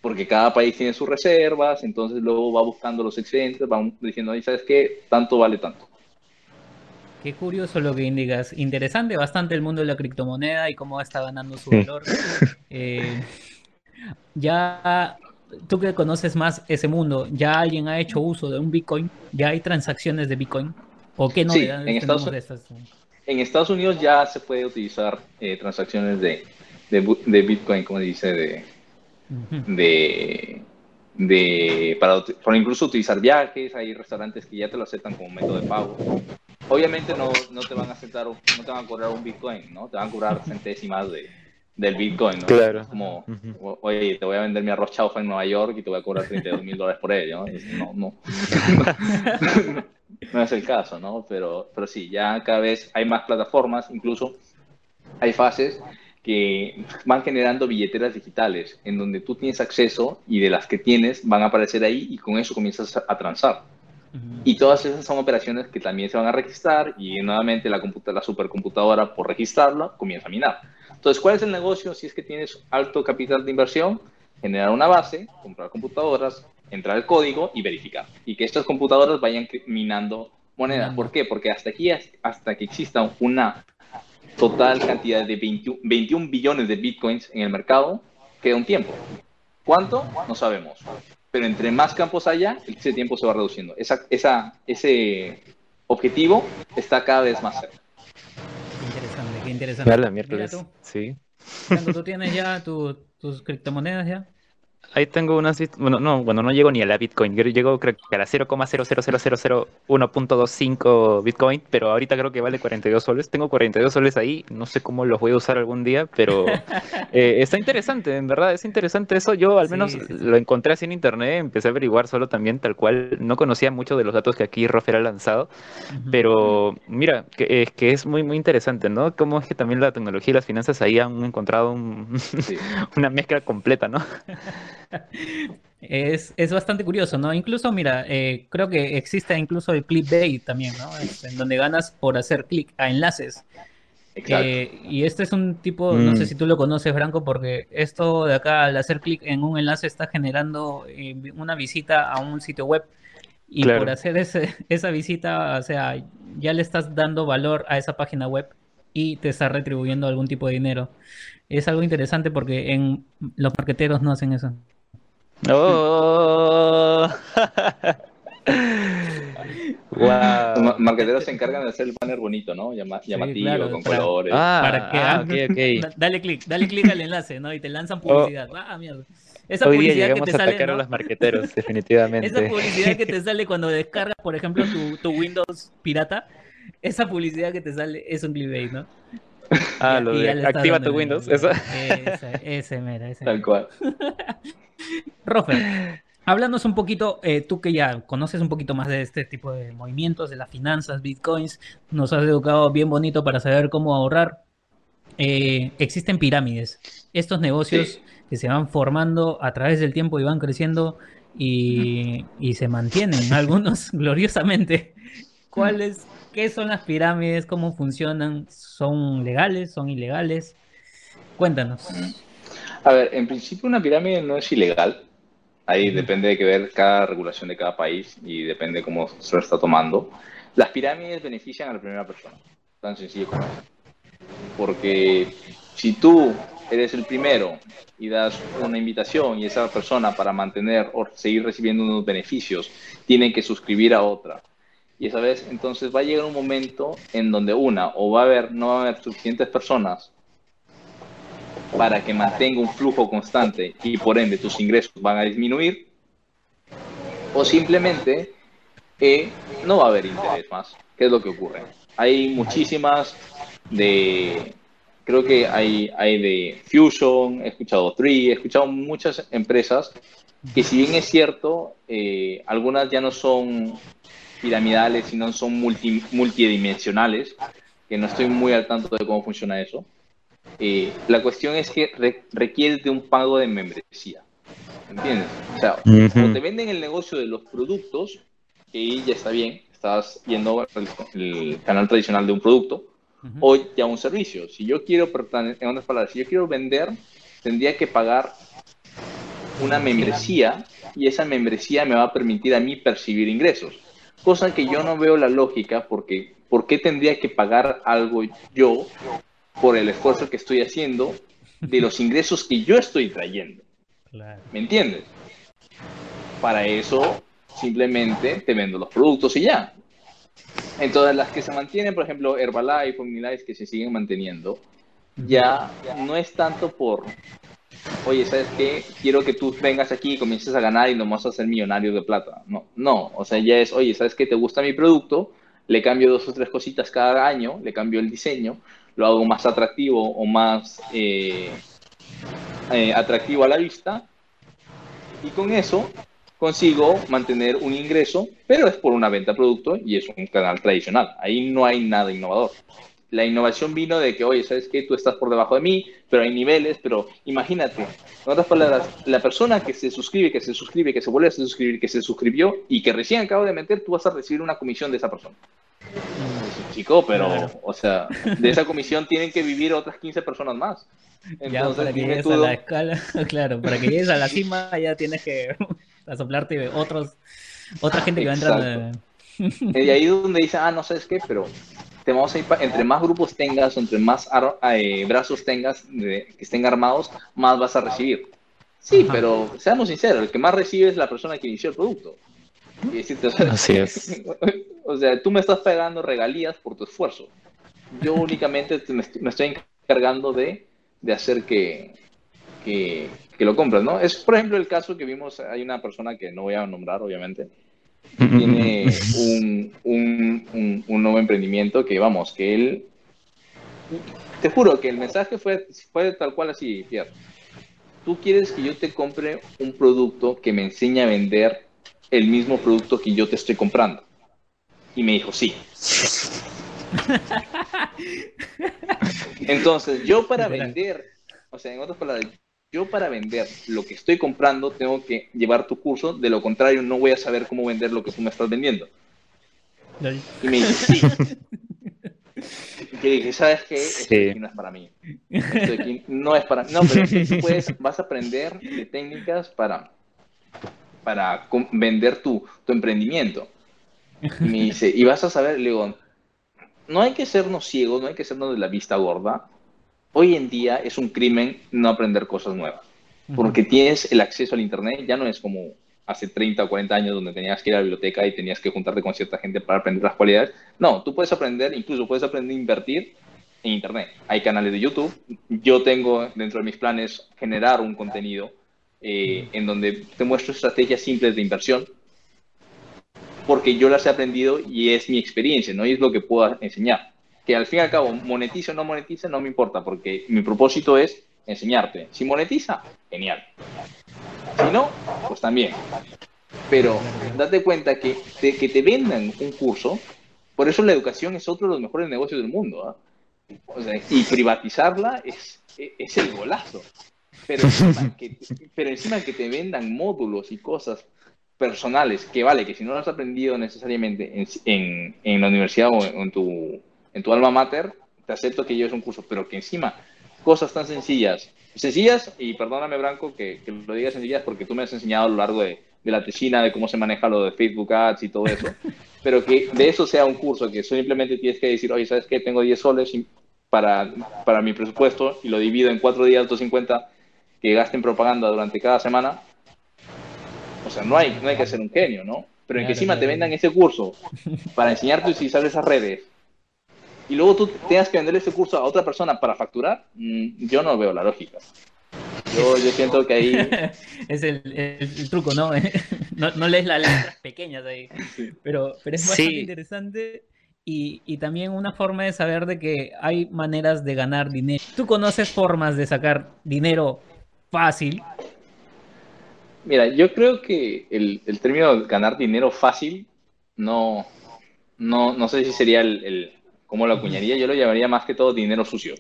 Porque cada país tiene sus reservas, entonces luego va buscando los excedentes, va diciendo, ¿sabes qué? Tanto vale tanto. Qué curioso lo que indicas. Interesante bastante el mundo de la criptomoneda y cómo está ganando su valor. Eh, ya tú que conoces más ese mundo, ¿ya alguien ha hecho uso de un Bitcoin? ¿Ya hay transacciones de Bitcoin? ¿O qué novedades en Estados, de estas? En Estados Unidos ya se puede utilizar eh, transacciones de, de, Bitcoin, como dice, de, de, de para, para, incluso utilizar viajes, hay restaurantes que ya te lo aceptan como método de pago. Obviamente no, no te van a aceptar, no te van a cobrar un Bitcoin, ¿no? Te van a cobrar centésimas de, del Bitcoin, ¿no? Claro. como, oye, te voy a vender mi arroz chaufa en Nueva York y te voy a cobrar 32 mil dólares por ello, ¿no? No, no. es el caso, ¿no? Pero, pero sí, ya cada vez hay más plataformas, incluso hay fases que van generando billeteras digitales en donde tú tienes acceso y de las que tienes van a aparecer ahí y con eso comienzas a transar. Y todas esas son operaciones que también se van a registrar y nuevamente la, la supercomputadora por registrarla comienza a minar. Entonces, ¿cuál es el negocio si es que tienes alto capital de inversión? Generar una base, comprar computadoras, entrar el código y verificar. Y que estas computadoras vayan minando monedas. ¿Por qué? Porque hasta aquí, hasta que exista una total cantidad de 21, billones de bitcoins en el mercado, queda un tiempo. ¿Cuánto? No sabemos. Pero entre más campos haya, ese tiempo se va reduciendo. Esa, esa, ese objetivo está cada vez más cerca interesante. miércoles. Sí. ¿tú tienes ya tus criptomonedas ya? Ahí tengo unas. Bueno, no, bueno, no llego ni a la Bitcoin. Yo llego creo que a la 0,00001.25 Bitcoin, pero ahorita creo que vale 42 soles. Tengo 42 soles ahí. No sé cómo los voy a usar algún día, pero eh, está interesante, en verdad. Es interesante eso. Yo al menos lo encontré así en internet. Empecé a averiguar solo también, tal cual. No conocía mucho de los datos que aquí Rofer ha lanzado, pero mira, que, es que es muy, muy interesante, ¿no? Cómo es que también la tecnología y las finanzas ahí han encontrado una mezcla completa, ¿no? Es, es, bastante curioso, ¿no? Incluso, mira, eh, creo que existe incluso el clickbait también, ¿no? en donde ganas por hacer clic a enlaces. Eh, y este es un tipo, no sé mm. si tú lo conoces, Franco, porque esto de acá, al hacer clic en un enlace, está generando eh, una visita a un sitio web. Y por hacer ese, esa visita, o sea, ya le estás dando valor a esa página web y te está retribuyendo algún tipo de dinero. Es algo interesante porque en los marqueteros no hacen eso. Oh. wow. Los marqueteros se encargan de hacer el banner bonito, ¿no? llamativo, con colores. Ah, para que ah, okay, okay. dale clic, dale clic al enlace, ¿no? Y te lanzan publicidad. Oh. Ah, mierda. Esa Hoy publicidad día que te a sale, ¿no? a los marqueteros, definitivamente. Esa publicidad que te sale cuando descargas, por ejemplo, tu, tu Windows pirata, esa publicidad que te sale es un clickbait, ¿no? Ah, lo de activa tu Windows, eso. Ese, ese mera, ese Tal cual. Rofer, háblanos un poquito, eh, tú que ya conoces un poquito más de este tipo de movimientos, de las finanzas, bitcoins, nos has educado bien bonito para saber cómo ahorrar. Eh, existen pirámides, estos negocios que se van formando a través del tiempo y van creciendo y, y se mantienen, algunos gloriosamente. ¿Cuáles, qué son las pirámides? ¿Cómo funcionan? ¿Son legales? ¿Son ilegales? Cuéntanos. A ver, en principio una pirámide no es ilegal. Ahí depende de que ver cada regulación de cada país y depende cómo se lo está tomando. Las pirámides benefician a la primera persona. Tan sencillo como eso. Porque si tú eres el primero y das una invitación y esa persona para mantener o seguir recibiendo unos beneficios tiene que suscribir a otra. Y esa vez entonces va a llegar un momento en donde una o va a haber no va a haber suficientes personas para que mantenga un flujo constante y por ende tus ingresos van a disminuir, o simplemente eh, no va a haber interés más. ¿Qué es lo que ocurre? Hay muchísimas de, creo que hay, hay de Fusion, he escuchado Tree, he escuchado muchas empresas que si bien es cierto, eh, algunas ya no son piramidales, sino son multi, multidimensionales, que no estoy muy al tanto de cómo funciona eso. Eh, la cuestión es que requiere de un pago de membresía. ¿Entiendes? O sea, o te venden el negocio de los productos, que ya está bien, estás yendo al canal tradicional de un producto, o ya un servicio. Si yo quiero, en otras palabras, si yo quiero vender, tendría que pagar una membresía y esa membresía me va a permitir a mí percibir ingresos. Cosa que yo no veo la lógica porque ¿por qué tendría que pagar algo yo por el esfuerzo que estoy haciendo de los ingresos que yo estoy trayendo? ¿Me entiendes? Para eso simplemente te vendo los productos y ya. Entonces las que se mantienen, por ejemplo, Herbalife, Omnilife, que se siguen manteniendo, ya no es tanto por oye, ¿sabes qué? Quiero que tú vengas aquí y comiences a ganar y no vas a ser millonario de plata. No, no, o sea, ya es, oye, ¿sabes qué? ¿Te gusta mi producto? Le cambio dos o tres cositas cada año, le cambio el diseño, lo hago más atractivo o más eh, eh, atractivo a la vista y con eso consigo mantener un ingreso, pero es por una venta de producto y es un canal tradicional. Ahí no hay nada innovador la innovación vino de que, oye, ¿sabes qué? Tú estás por debajo de mí, pero hay niveles, pero imagínate, en otras palabras, la persona que se suscribe, que se suscribe, que se vuelve a suscribir, que se suscribió y que recién acaba de meter, tú vas a recibir una comisión de esa persona. Chico, pero, o sea, de esa comisión tienen que vivir otras 15 personas más. Entonces, ya, para que llegues a la escala, claro, para que llegues a la cima ya tienes que soplarte otros, otra gente que va entrando. Y ahí es donde dice, ah, no sabes qué, pero te vamos a ir entre más grupos tengas, entre más eh, brazos tengas que estén armados, más vas a recibir. Sí, pero seamos sinceros, el que más recibe es la persona que inició el producto. Así es. o sea, tú me estás pagando regalías por tu esfuerzo. Yo únicamente me estoy encargando de, de hacer que, que, que, lo compres, ¿no? Es, por ejemplo, el caso que vimos, hay una persona que no voy a nombrar, obviamente, tiene un, un, un, nuevo emprendimiento que, vamos, que él... Te juro que el mensaje fue, fue tal cual así, Pierre. Tú quieres que yo te compre un producto que me enseñe a vender el mismo producto que yo te estoy comprando. Y me dijo, sí. Entonces, yo para vender, o sea, en otras palabras, yo para vender lo que estoy comprando tengo que llevar tu curso, de lo contrario no voy a saber cómo vender lo que tú me estás vendiendo. Y me dice, sí. Y dije, ¿sabes qué? Esto aquí no es para mí. Esto aquí no es para mí. No, pero tú puedes, vas a aprender de técnicas para, para vender tu, tu emprendimiento. Y me dice, y vas a saber, le digo, no hay que sernos ciegos, no hay que sernos de la vista gorda hoy en día es un crimen no aprender cosas nuevas, porque tienes el acceso al Internet, ya no es como hace 30 o 40 años donde tenías que ir a la biblioteca y tenías que juntarte con cierta gente para aprender las cualidades. No, tú puedes aprender, incluso puedes aprender a invertir en Internet. Hay canales de YouTube. Yo tengo dentro de mis planes generar un contenido eh, en donde te muestro estrategias simples de inversión, porque yo las he aprendido y es mi experiencia, ¿no? Y es lo que puedo enseñar que al fin y al cabo monetice o no monetice, no me importa, porque mi propósito es enseñarte. Si monetiza, genial. Si no, pues también. Pero date cuenta que te, que te vendan un curso, por eso la educación es otro de los mejores negocios del mundo. ¿ah? y privatizarla es, es el golazo. Pero encima, que, pero encima que te vendan módulos y cosas personales, que vale, que si no lo has aprendido necesariamente en, en, en la universidad o en tu en tu alma mater, te acepto que lleves un curso, pero que encima cosas tan sencillas, sencillas, y perdóname Branco que, lo digas sencillas porque tú me has enseñado a lo largo de, la tesina de cómo se maneja lo de Facebook Ads y todo eso, pero que de eso sea un curso, que simplemente tienes que decir, oye, ¿sabes qué? Tengo 10 soles para, para mi presupuesto y lo divido en 4 días 250 que gasten propaganda durante cada semana. O sea, no hay, no hay que ser un genio, ¿no? Pero en que encima te vendan ese curso para enseñarte a utilizar esas redes y luego tú tengas que vender ese curso a otra persona para facturar, mm, yo no veo la lógica. Yo, yo siento que ahí... es el, el, truco, ¿no? ¿no? ¿no? lees las letras pequeñas ahí. Pero, pero es bastante interesante y, también una forma de saber de que hay maneras de ganar dinero. ¿Tú conoces formas de sacar dinero fácil? Mira, yo creo que el, el término ganar dinero fácil no, no, no sé si sería el, el, ¿cómo lo acuñaría? Yo lo llamaría más que todo dinero sucio.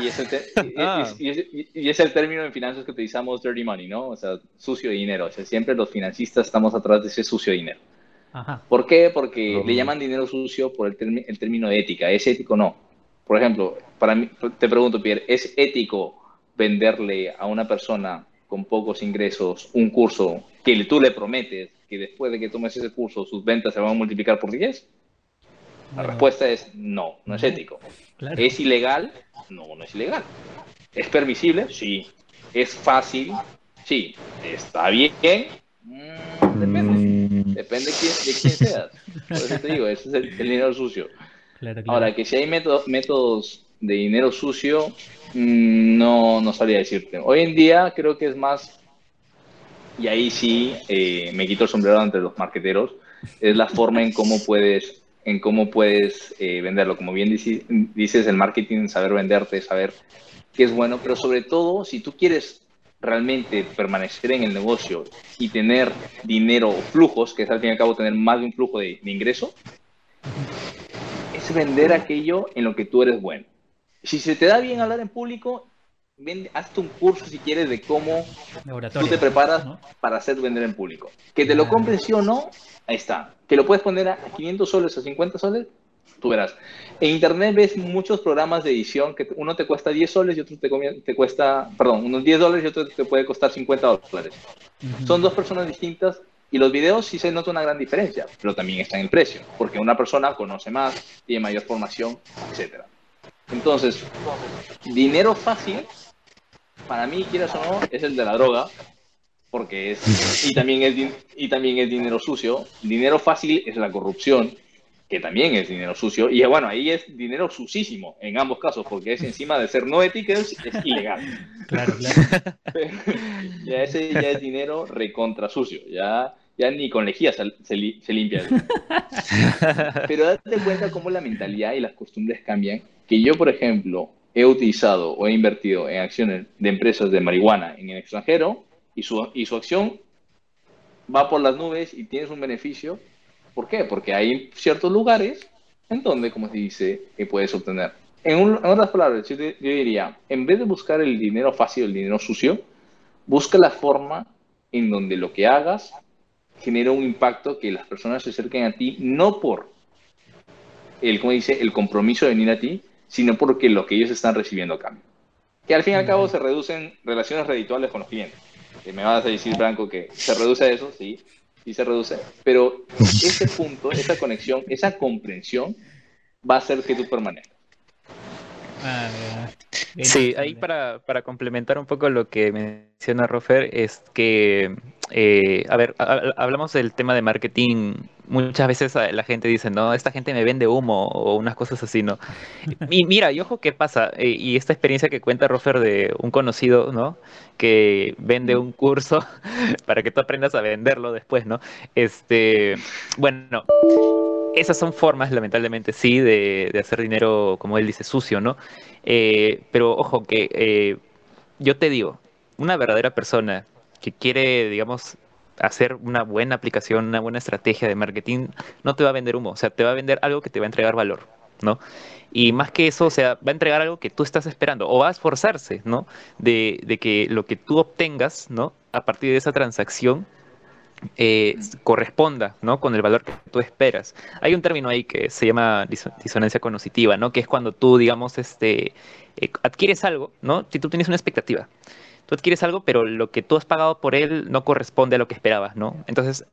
Y, es el ah. y, es el término en finanzas que utilizamos dirty money, ¿no? O sea, sucio dinero. O sea, siempre los financistas estamos atrás de ese sucio dinero. ¿Por qué? Porque le llaman dinero sucio por el, el término de ética. ¿Es ético o no? Por ejemplo, para mí, te pregunto, Pierre, ¿es ético venderle a una persona con pocos ingresos un curso que tú le prometes que después de que tomes ese curso sus ventas se van a multiplicar por 10? La respuesta es no, no es ético. ¿Es ilegal? No, no es ilegal. ¿Es permisible? Sí. ¿Es fácil? Sí. ¿Está bien? Mm, depende. Mm. Depende de quién, de quién seas. Por eso te digo, ese es el, dinero sucio. Ahora, que si hay métodos de dinero sucio, mm, no, no sabría decirte. Hoy en día creo que es más, y ahí sí eh, me quito el sombrero ante los marqueteros, es la forma en cómo puedes en cómo puedes eh, venderlo. Como bien dices, el marketing, saber venderte, saber qué es bueno, pero sobre todo, si tú quieres realmente permanecer en el negocio y tener dinero o flujos, que es al fin y al cabo tener más de un flujo de, ingreso, es vender aquello en lo que tú eres bueno. Si se te da bien hablar en público, vende, hazte un curso si quieres de cómo tú te preparas para hacer vender en público. Que te lo compren sí o no, ahí está. Que lo puedes poner a 500 soles o 50 soles, tú verás. En internet ves muchos programas de edición que uno te cuesta 10 soles y otro te, te cuesta, perdón, unos 10 dólares y otro te puede costar 50 dólares. Son dos personas distintas y los videos sí se nota una gran diferencia, pero también está en el precio, porque una persona conoce más, tiene mayor formación, etc. Entonces, dinero fácil, para mí, quieras o no, es el de la droga, porque es, y también es, y también es dinero sucio. Dinero fácil es la corrupción, que también es dinero sucio, y bueno, ahí es dinero sucísimo en ambos casos, porque es encima de ser no ético, es, ilegal. Claro, claro. ya ese ya es dinero recontra sucio, ya, ya ni con lejía se, se, limpia. Pero date cuenta cómo la mentalidad y las costumbres cambian, que yo, por ejemplo, he utilizado o he invertido en acciones de empresas de marihuana en el extranjero y su, y su acción va por las nubes y tienes un beneficio ¿Por qué? Porque hay ciertos lugares en donde, como se dice, que puedes obtener. En, otras palabras, yo, diría, en vez de buscar el dinero fácil, el dinero sucio, busca la forma en donde lo que hagas genera un impacto que las personas se acerquen a ti, no por el, como dice, el compromiso de venir a ti, sino porque lo que ellos están recibiendo a cambio. Que al fin y al cabo se reducen relaciones redituales con los clientes. Que me vas a decir, Branco, que se reduce a eso, sí, y se reduce. Pero ese punto, esa conexión, esa comprensión va a hacer que tú permanezcas. Ah, sí, ahí para, para, complementar un poco lo que menciona Rofer, es que, eh, a ver, hablamos del tema de marketing, muchas veces la gente dice, no, esta gente me vende humo o unas cosas así, ¿no? Y mira, y ojo qué pasa, eh, y esta experiencia que cuenta Rofer de un conocido, ¿no? Que vende un curso para que tú aprendas a venderlo después, ¿no? Este, bueno esas son formas, lamentablemente, sí, de, hacer dinero, como él dice, sucio, ¿no? Eh, pero ojo, que eh, yo te digo, una verdadera persona que quiere, digamos, hacer una buena aplicación, una buena estrategia de marketing, no te va a vender humo, o sea, te va a vender algo que te va a entregar valor, ¿no? Y más que eso, o sea, va a entregar algo que tú estás esperando, o va a esforzarse, ¿no? De, de que lo que tú obtengas, ¿no? A partir de esa transacción, eh, corresponda ¿no? con el valor que tú esperas. Hay un término ahí que se llama disonancia cognitiva, ¿no? que es cuando tú, digamos, este, eh, adquieres algo, ¿no? si tú tienes una expectativa. Tú adquieres algo, pero lo que tú has pagado por él no corresponde a lo que esperabas, ¿no? Entonces,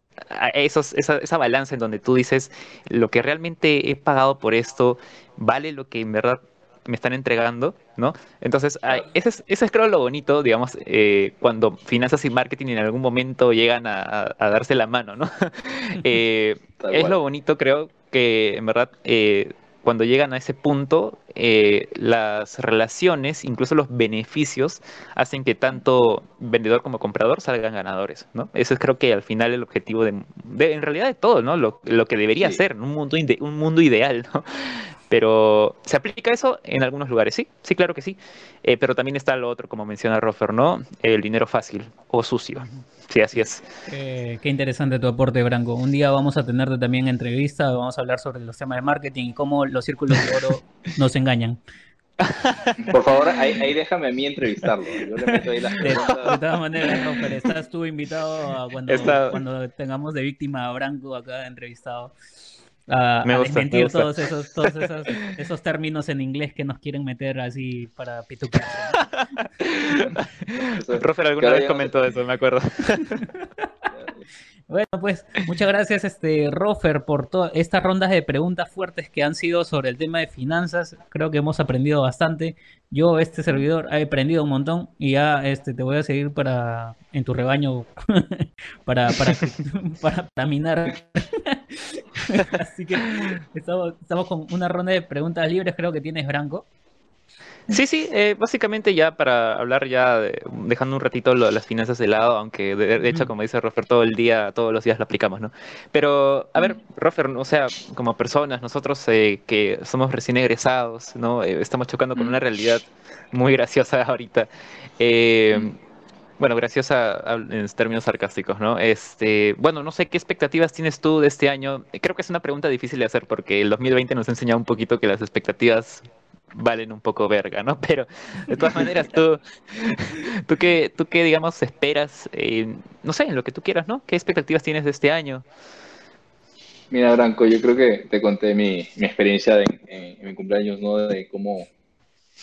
esa balanza en donde tú dices, lo que realmente he pagado por esto, vale lo que en verdad me están entregando, ¿no? Entonces, ese, es, ese es creo lo bonito, digamos, eh, cuando finanzas y marketing en algún momento llegan a, darse la mano, ¿no? Eh, es lo bonito, creo, que en verdad, eh, cuando llegan a ese punto, eh, las relaciones, incluso los beneficios, hacen que tanto vendedor como comprador salgan ganadores, ¿no? Eso es creo que al final el objetivo de, en realidad de todo, ¿no? Lo, que debería ser, un mundo, un mundo ideal, ¿no? Pero ¿se aplica eso en algunos lugares? Sí, sí, claro que sí. Eh, pero también está lo otro, como menciona Rofer, ¿no? El dinero fácil o sucio. Sí, así es. qué interesante tu aporte, Branco. Un día vamos a tenerte también entrevista, vamos a hablar sobre los temas de marketing y cómo los círculos de oro nos engañan. Por favor, ahí, déjame a mí entrevistarlo. Yo le meto ahí las de, de, todas maneras, Rofer, estás tú invitado cuando, cuando tengamos de víctima a Branco acá entrevistado a, me desmentir todos, esos, todos esos, términos en inglés que nos quieren meter así para pitucar. Rofer alguna vez comentó eso, me acuerdo. Bueno, pues muchas gracias, este Rofer, por todas estas rondas de preguntas fuertes que han sido sobre el tema de finanzas. Creo que hemos aprendido bastante. Yo, este servidor, he aprendido un montón y ya este, te voy a seguir para en tu rebaño para, para, para, para minar. Así que estamos, estamos con una ronda de preguntas libres, creo que tienes, Branco. Sí, sí, eh, básicamente ya para hablar ya, dejando un ratito las finanzas de lado, aunque de, hecho, como dice Rofer, todo el día, todos los días lo aplicamos, ¿no? Pero, a ver, Rofer, o sea, como personas, nosotros eh, que somos recién egresados, ¿no? Eh, estamos chocando con una realidad muy graciosa ahorita. Bueno, graciosa en términos sarcásticos, ¿no? Este, bueno, no sé qué expectativas tienes tú de este año. Creo que es una pregunta difícil de hacer porque el 2020 nos ha enseñado un poquito que las expectativas valen un poco verga, ¿no? Pero de todas maneras, tú, tú qué, tú qué digamos, esperas, no sé, en lo que tú quieras, ¿no? ¿Qué expectativas tienes de este año? Mira, Branco, yo creo que te conté mi, mi experiencia en, mi cumpleaños, ¿no? De cómo,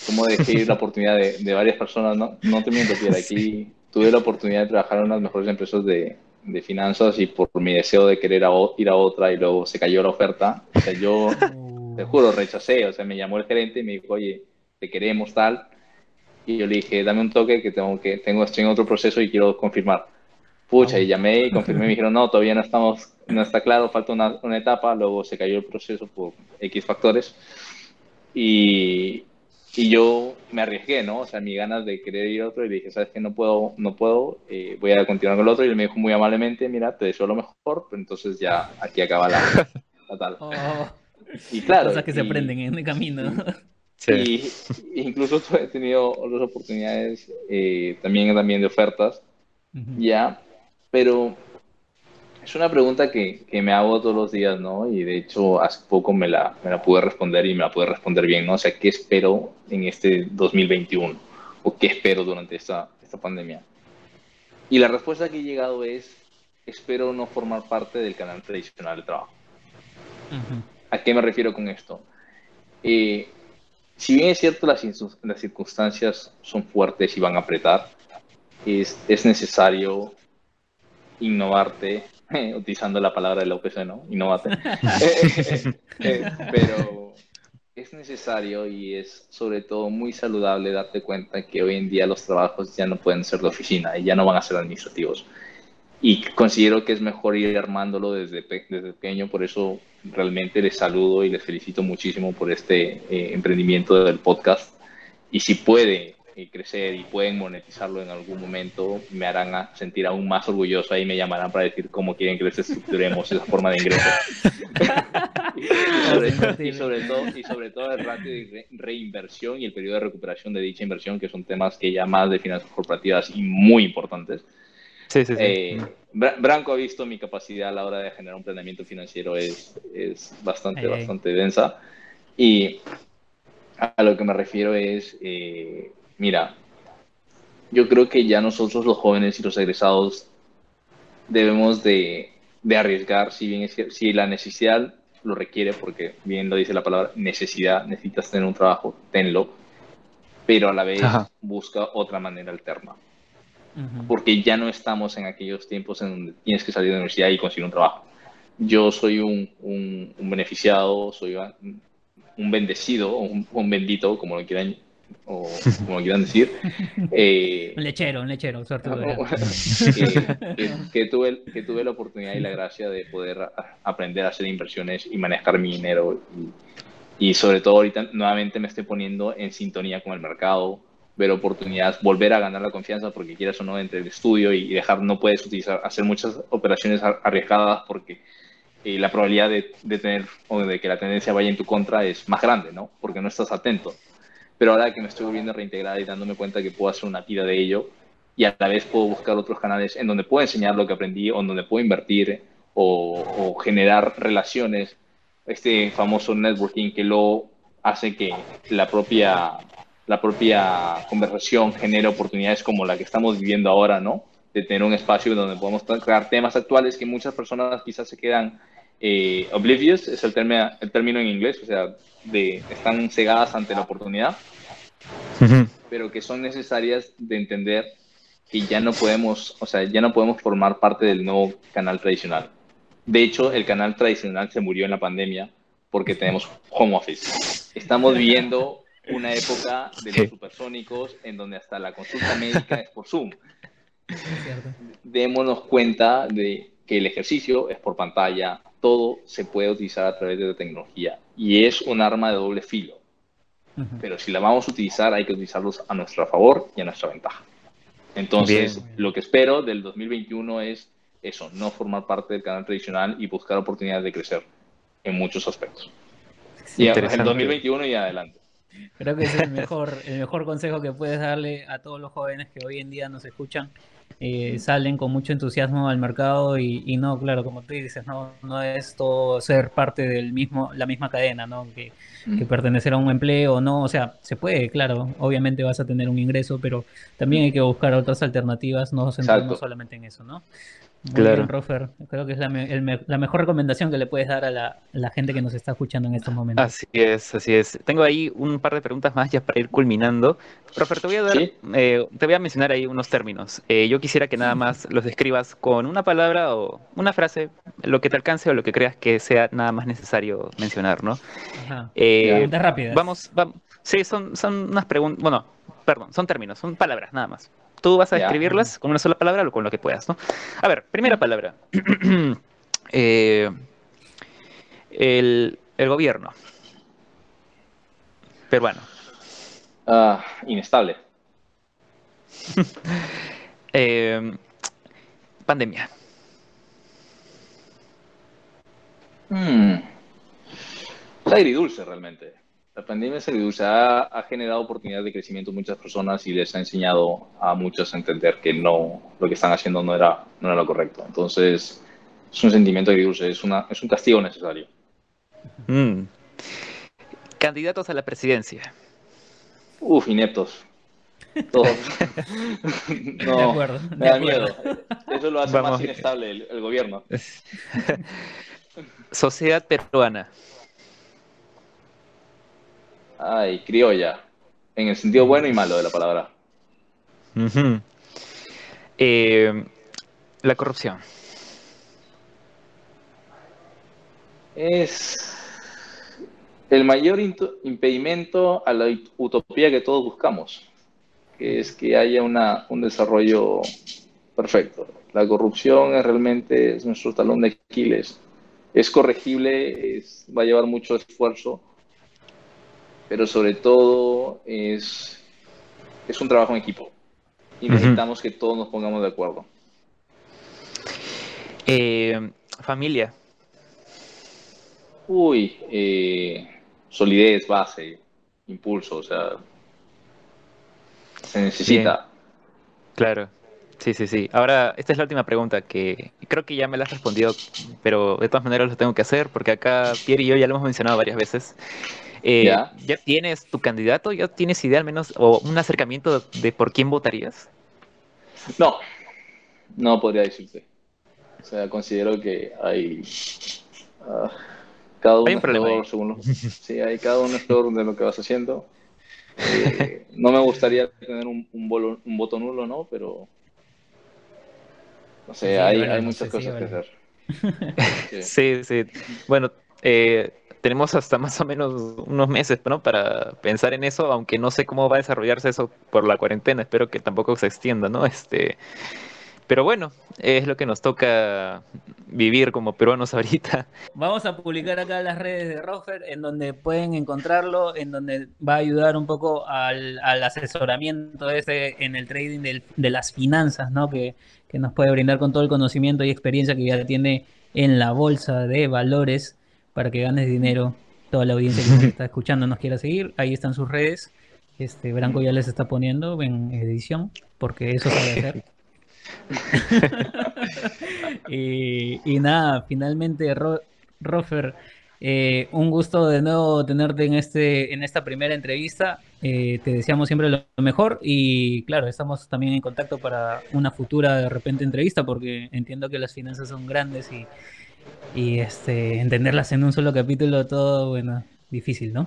cómo dejé ir la oportunidad de, de, varias personas, ¿no? No te miento, que aquí tuve la oportunidad de trabajar en unas mejores empresas de, de finanzas y por mi deseo de querer ir a otra y luego se cayó la oferta. O sea, yo te juro, rechacé, o sea, me llamó el gerente y me dijo, oye, te queremos tal. Y yo le dije, dame un toque que tengo que, tengo, estoy en otro proceso y quiero confirmar. Pucha, y llamé y confirmé, me dijeron, no, todavía no estamos, no está claro, falta una, una etapa, luego se cayó el proceso por X factores. Y, y yo me arriesgué, ¿no? O sea, mis ganas de querer ir a otro y le dije, ¿sabes qué? No puedo, no puedo, eh, voy a continuar con el otro. Y él me dijo muy amablemente, mira, te deseo lo mejor, pero entonces ya aquí acaba la, la tal. Oh. Y claro. Cosas que se aprenden en el camino. Sí. Y incluso he tenido otras oportunidades eh, también, también de ofertas, ya, pero es una pregunta que, que, me hago todos los días, ¿no? Y de hecho hace poco me la, me la pude responder y me la pude responder bien, ¿no? O sea, ¿qué espero en este 2021? ¿O qué espero durante esta, esta pandemia? Y la respuesta que he llegado es, espero no formar parte del canal tradicional de trabajo. ¿A qué me refiero con esto? Eh, si bien es cierto las, las circunstancias son fuertes y van a apretar, es, es necesario innovarte, utilizando la palabra de la UPC, ¿no? Innovarte. Eh, pero es necesario y es sobre todo muy saludable darte cuenta que hoy en día los trabajos ya no pueden ser de oficina y ya no van a ser administrativos. Y considero que es mejor ir armándolo desde, desde pequeño, por eso realmente les saludo y les felicito muchísimo por este eh, emprendimiento del podcast. Y si puede eh, crecer y pueden monetizarlo en algún momento, me harán sentir aún más orgulloso y me llamarán para decir cómo quieren que les estructuremos esa forma de ingreso. y, sobre, todo, y sobre todo el ratio de reinversión y el periodo de recuperación de dicha inversión, que son temas que ya más de finanzas corporativas y muy importantes. Sí, sí, sí. Eh, Branco ha visto mi capacidad a la hora de generar un planeamiento financiero es, es bastante, bastante densa. Y a lo que me refiero es, eh, mira, yo creo que ya nosotros los jóvenes y los egresados debemos de, de arriesgar, si bien es, si la necesidad lo requiere, porque bien lo dice la palabra necesidad, necesitas tener un trabajo, tenlo, pero a la vez busca otra manera alterna. Porque ya no estamos en aquellos tiempos en donde tienes que salir de la universidad y conseguir un trabajo. Yo soy un, un, beneficiado, soy un bendecido, un, un bendito, como lo quieran o como quieran decir. Eh, un lechero, un lechero, suerte. que, que, tuve, que tuve la oportunidad y la gracia de poder aprender a hacer inversiones y manejar mi dinero Y sobre todo ahorita nuevamente me estoy poniendo en sintonía con el mercado, ver oportunidades, volver a ganar la confianza porque quieras o no entre el estudio y dejar, no puedes utilizar, hacer muchas operaciones arriesgadas porque eh, la probabilidad de, de, tener o de que la tendencia vaya en tu contra es más grande, ¿no? Porque no estás atento. Pero ahora que me estoy volviendo reintegrada y dándome cuenta que puedo hacer una tira de ello y a la vez puedo buscar otros canales en donde puedo enseñar lo que aprendí o en donde puedo invertir o, generar relaciones, este famoso networking que lo hace que la propia la propia conversación genera oportunidades como la que estamos viviendo ahora, ¿no? De tener un espacio donde podemos crear temas actuales que muchas personas quizás se quedan eh, oblivious, es el, término, el término en inglés, o sea, de, están cegadas ante la oportunidad, pero que son necesarias de entender que ya no podemos, o sea, ya no podemos formar parte del nuevo canal tradicional. De hecho, el canal tradicional se murió en la pandemia porque tenemos home office. Estamos viviendo una época de los supersónicos en donde hasta la consulta médica es por Zoom. Démonos cuenta de que el ejercicio es por pantalla, todo se puede utilizar a través de la tecnología y es un arma de doble filo. Pero si la vamos a utilizar, hay que utilizarlos a nuestro favor y a nuestra ventaja. Entonces, lo que espero del 2021 es eso, no formar parte del canal tradicional y buscar oportunidades de crecer en muchos aspectos. Y en 2021 y adelante. Creo que es el mejor, el mejor consejo que puedes darle a todos los jóvenes que hoy en día nos escuchan. Eh, salen con mucho entusiasmo al mercado y, no, claro, como tú dices, no, no es todo ser parte del mismo, la misma cadena, ¿no? Que, que pertenecer a un empleo, no, o sea, se puede, claro, obviamente vas a tener un ingreso, pero también hay que buscar otras alternativas, no centrarnos solamente en eso, ¿no? Claro. Rofer. Creo que es la, mejor recomendación que le puedes dar a la, gente que nos está escuchando en estos momentos. Así es, así es. Tengo ahí un par de preguntas más ya para ir culminando. Rofer, te voy a dar, eh, te voy a mencionar ahí unos términos. Eh, yo quisiera que nada más los describas con una palabra o una frase, lo que te alcance o lo que creas que sea nada más necesario mencionar, ¿no? Ajá. Eh, preguntas rápidas. Vamos, vamos. Sí, son, son unas preguntas, bueno, perdón, son términos, son palabras, nada más. Tú vas a escribirlas con una sola palabra o con lo que puedas, ¿no? A ver, primera palabra. Eh, el, gobierno peruano. Ah, inestable. Eh, pandemia. Hmm. Es agridulce realmente. La pandemia se ha, ha, generado oportunidades de crecimiento a muchas personas y les ha enseñado a muchos a entender que no, lo que están haciendo no era, no era lo correcto. Entonces, es un sentimiento agridulce, es, una, es un castigo necesario. Mm. Candidatos a la presidencia. Uf, ineptos. Todos. no, de acuerdo, me da miedo. Eso lo hace más inestable el, el gobierno. Sociedad peruana. Ay, criolla. En el sentido bueno y malo de la palabra. Eh, la corrupción. Es el mayor impedimento a la utopía que todos buscamos, que es que haya una, un desarrollo perfecto. La corrupción es realmente es nuestro talón de Aquiles. Es corregible, es, va a llevar mucho esfuerzo, pero sobre todo es, es un trabajo en equipo y necesitamos que todos nos pongamos de acuerdo. Eh, familia. Uy, eh, solidez, base, impulso, o sea, se necesita. Claro, sí, sí, sí. Ahora, esta es la última pregunta que creo que ya me la has respondido, pero de todas maneras lo tengo que hacer porque acá Pierre y yo ya lo hemos mencionado varias veces. Eh, ¿Ya? tienes tu candidato? ¿Ya tienes idea al menos o un acercamiento de por quién votarías? No, no podría decirte. O sea, considero que hay... Uh, cada uno es peor, según sí, hay cada uno es peor de lo que vas haciendo. Eh, no me gustaría tener un, un, un, voto nulo, ¿no? Pero... No sé, hay, hay muchas cosas que hacer. sí, sí. Bueno, eh, tenemos hasta más o menos unos meses ¿no? para pensar en eso, aunque no sé cómo va a desarrollarse eso por la cuarentena, espero que tampoco se extienda, ¿no? Este, Pero bueno, es lo que nos toca vivir como peruanos ahorita. Vamos a publicar acá las redes de Roger, en donde pueden encontrarlo, en donde va a ayudar un poco al, asesoramiento en el trading de las finanzas, ¿no? Que nos puede brindar con todo el conocimiento y experiencia que ya tiene en la bolsa de valores para que ganes dinero. Toda la audiencia que nos está escuchando nos quiera seguir, ahí están sus redes. Este Branco ya les está poniendo en edición, porque eso sabe hacer. y, nada, finalmente, Rofer, eh, un gusto de nuevo tenerte en, este, en esta primera entrevista. Eh, te deseamos siempre lo mejor y claro, estamos también en contacto para una futura de repente entrevista porque entiendo que las finanzas son grandes y, y este, entenderlas en un solo capítulo todo, bueno, difícil, ¿no?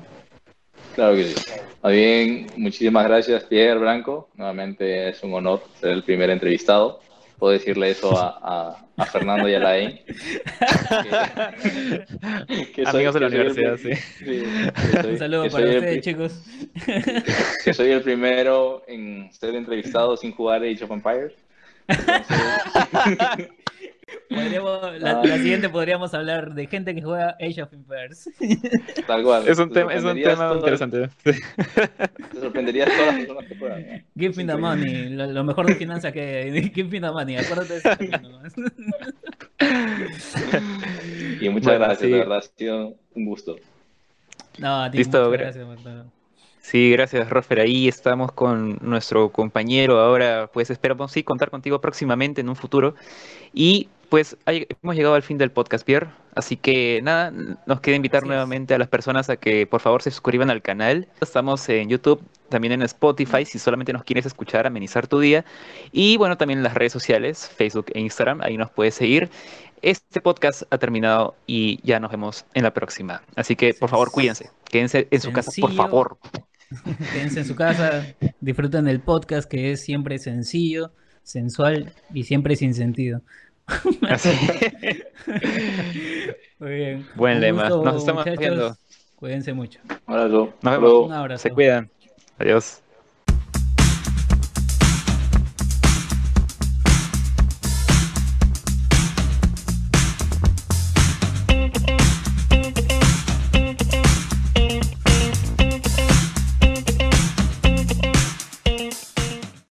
Claro que sí. bien, muchísimas gracias Pierre Blanco. Nuevamente es un honor ser el primer entrevistado. Puedo decirle eso a, a, Fernando y a Lain. Amigos de la universidad, sí. un saludo para ustedes, chicos. Que soy el primero en ser entrevistado sin jugar Age of Empires. la, siguiente podríamos hablar de gente que juega Age of Empires. Tal cual. Es un, tema, es un tema interesante. Te sorprenderías todas las personas que juegan. Give me the money. Lo, mejor de finanzas que Give me the money. Acuérdate de eso. y muchas gracias, de verdad. Ha sido un gusto. No, a ti, Listo, gracias, Sí, gracias, Rofer. Ahí estamos con nuestro compañero. Ahora, pues esperamos sí contar contigo próximamente en un futuro. Y pues hemos llegado al fin del podcast, Pierre. Así que nada, nos queda invitar nuevamente a las personas a que por favor se suscriban al canal. Estamos en YouTube, también en Spotify, si solamente nos quieres escuchar, amenizar tu día. Y bueno, también en las redes sociales, Facebook e Instagram, ahí nos puedes seguir. Este podcast ha terminado y ya nos vemos en la próxima. Así que por favor, cuídense. Quédense en su casa, por favor. Quédense en su casa, disfruten el podcast que es siempre sencillo, sensual y siempre sin sentido. Muy bien. Buen lema. Nos estamos viendo. Cuídense mucho. Nos vemos. Un abrazo. Se cuidan. Adiós.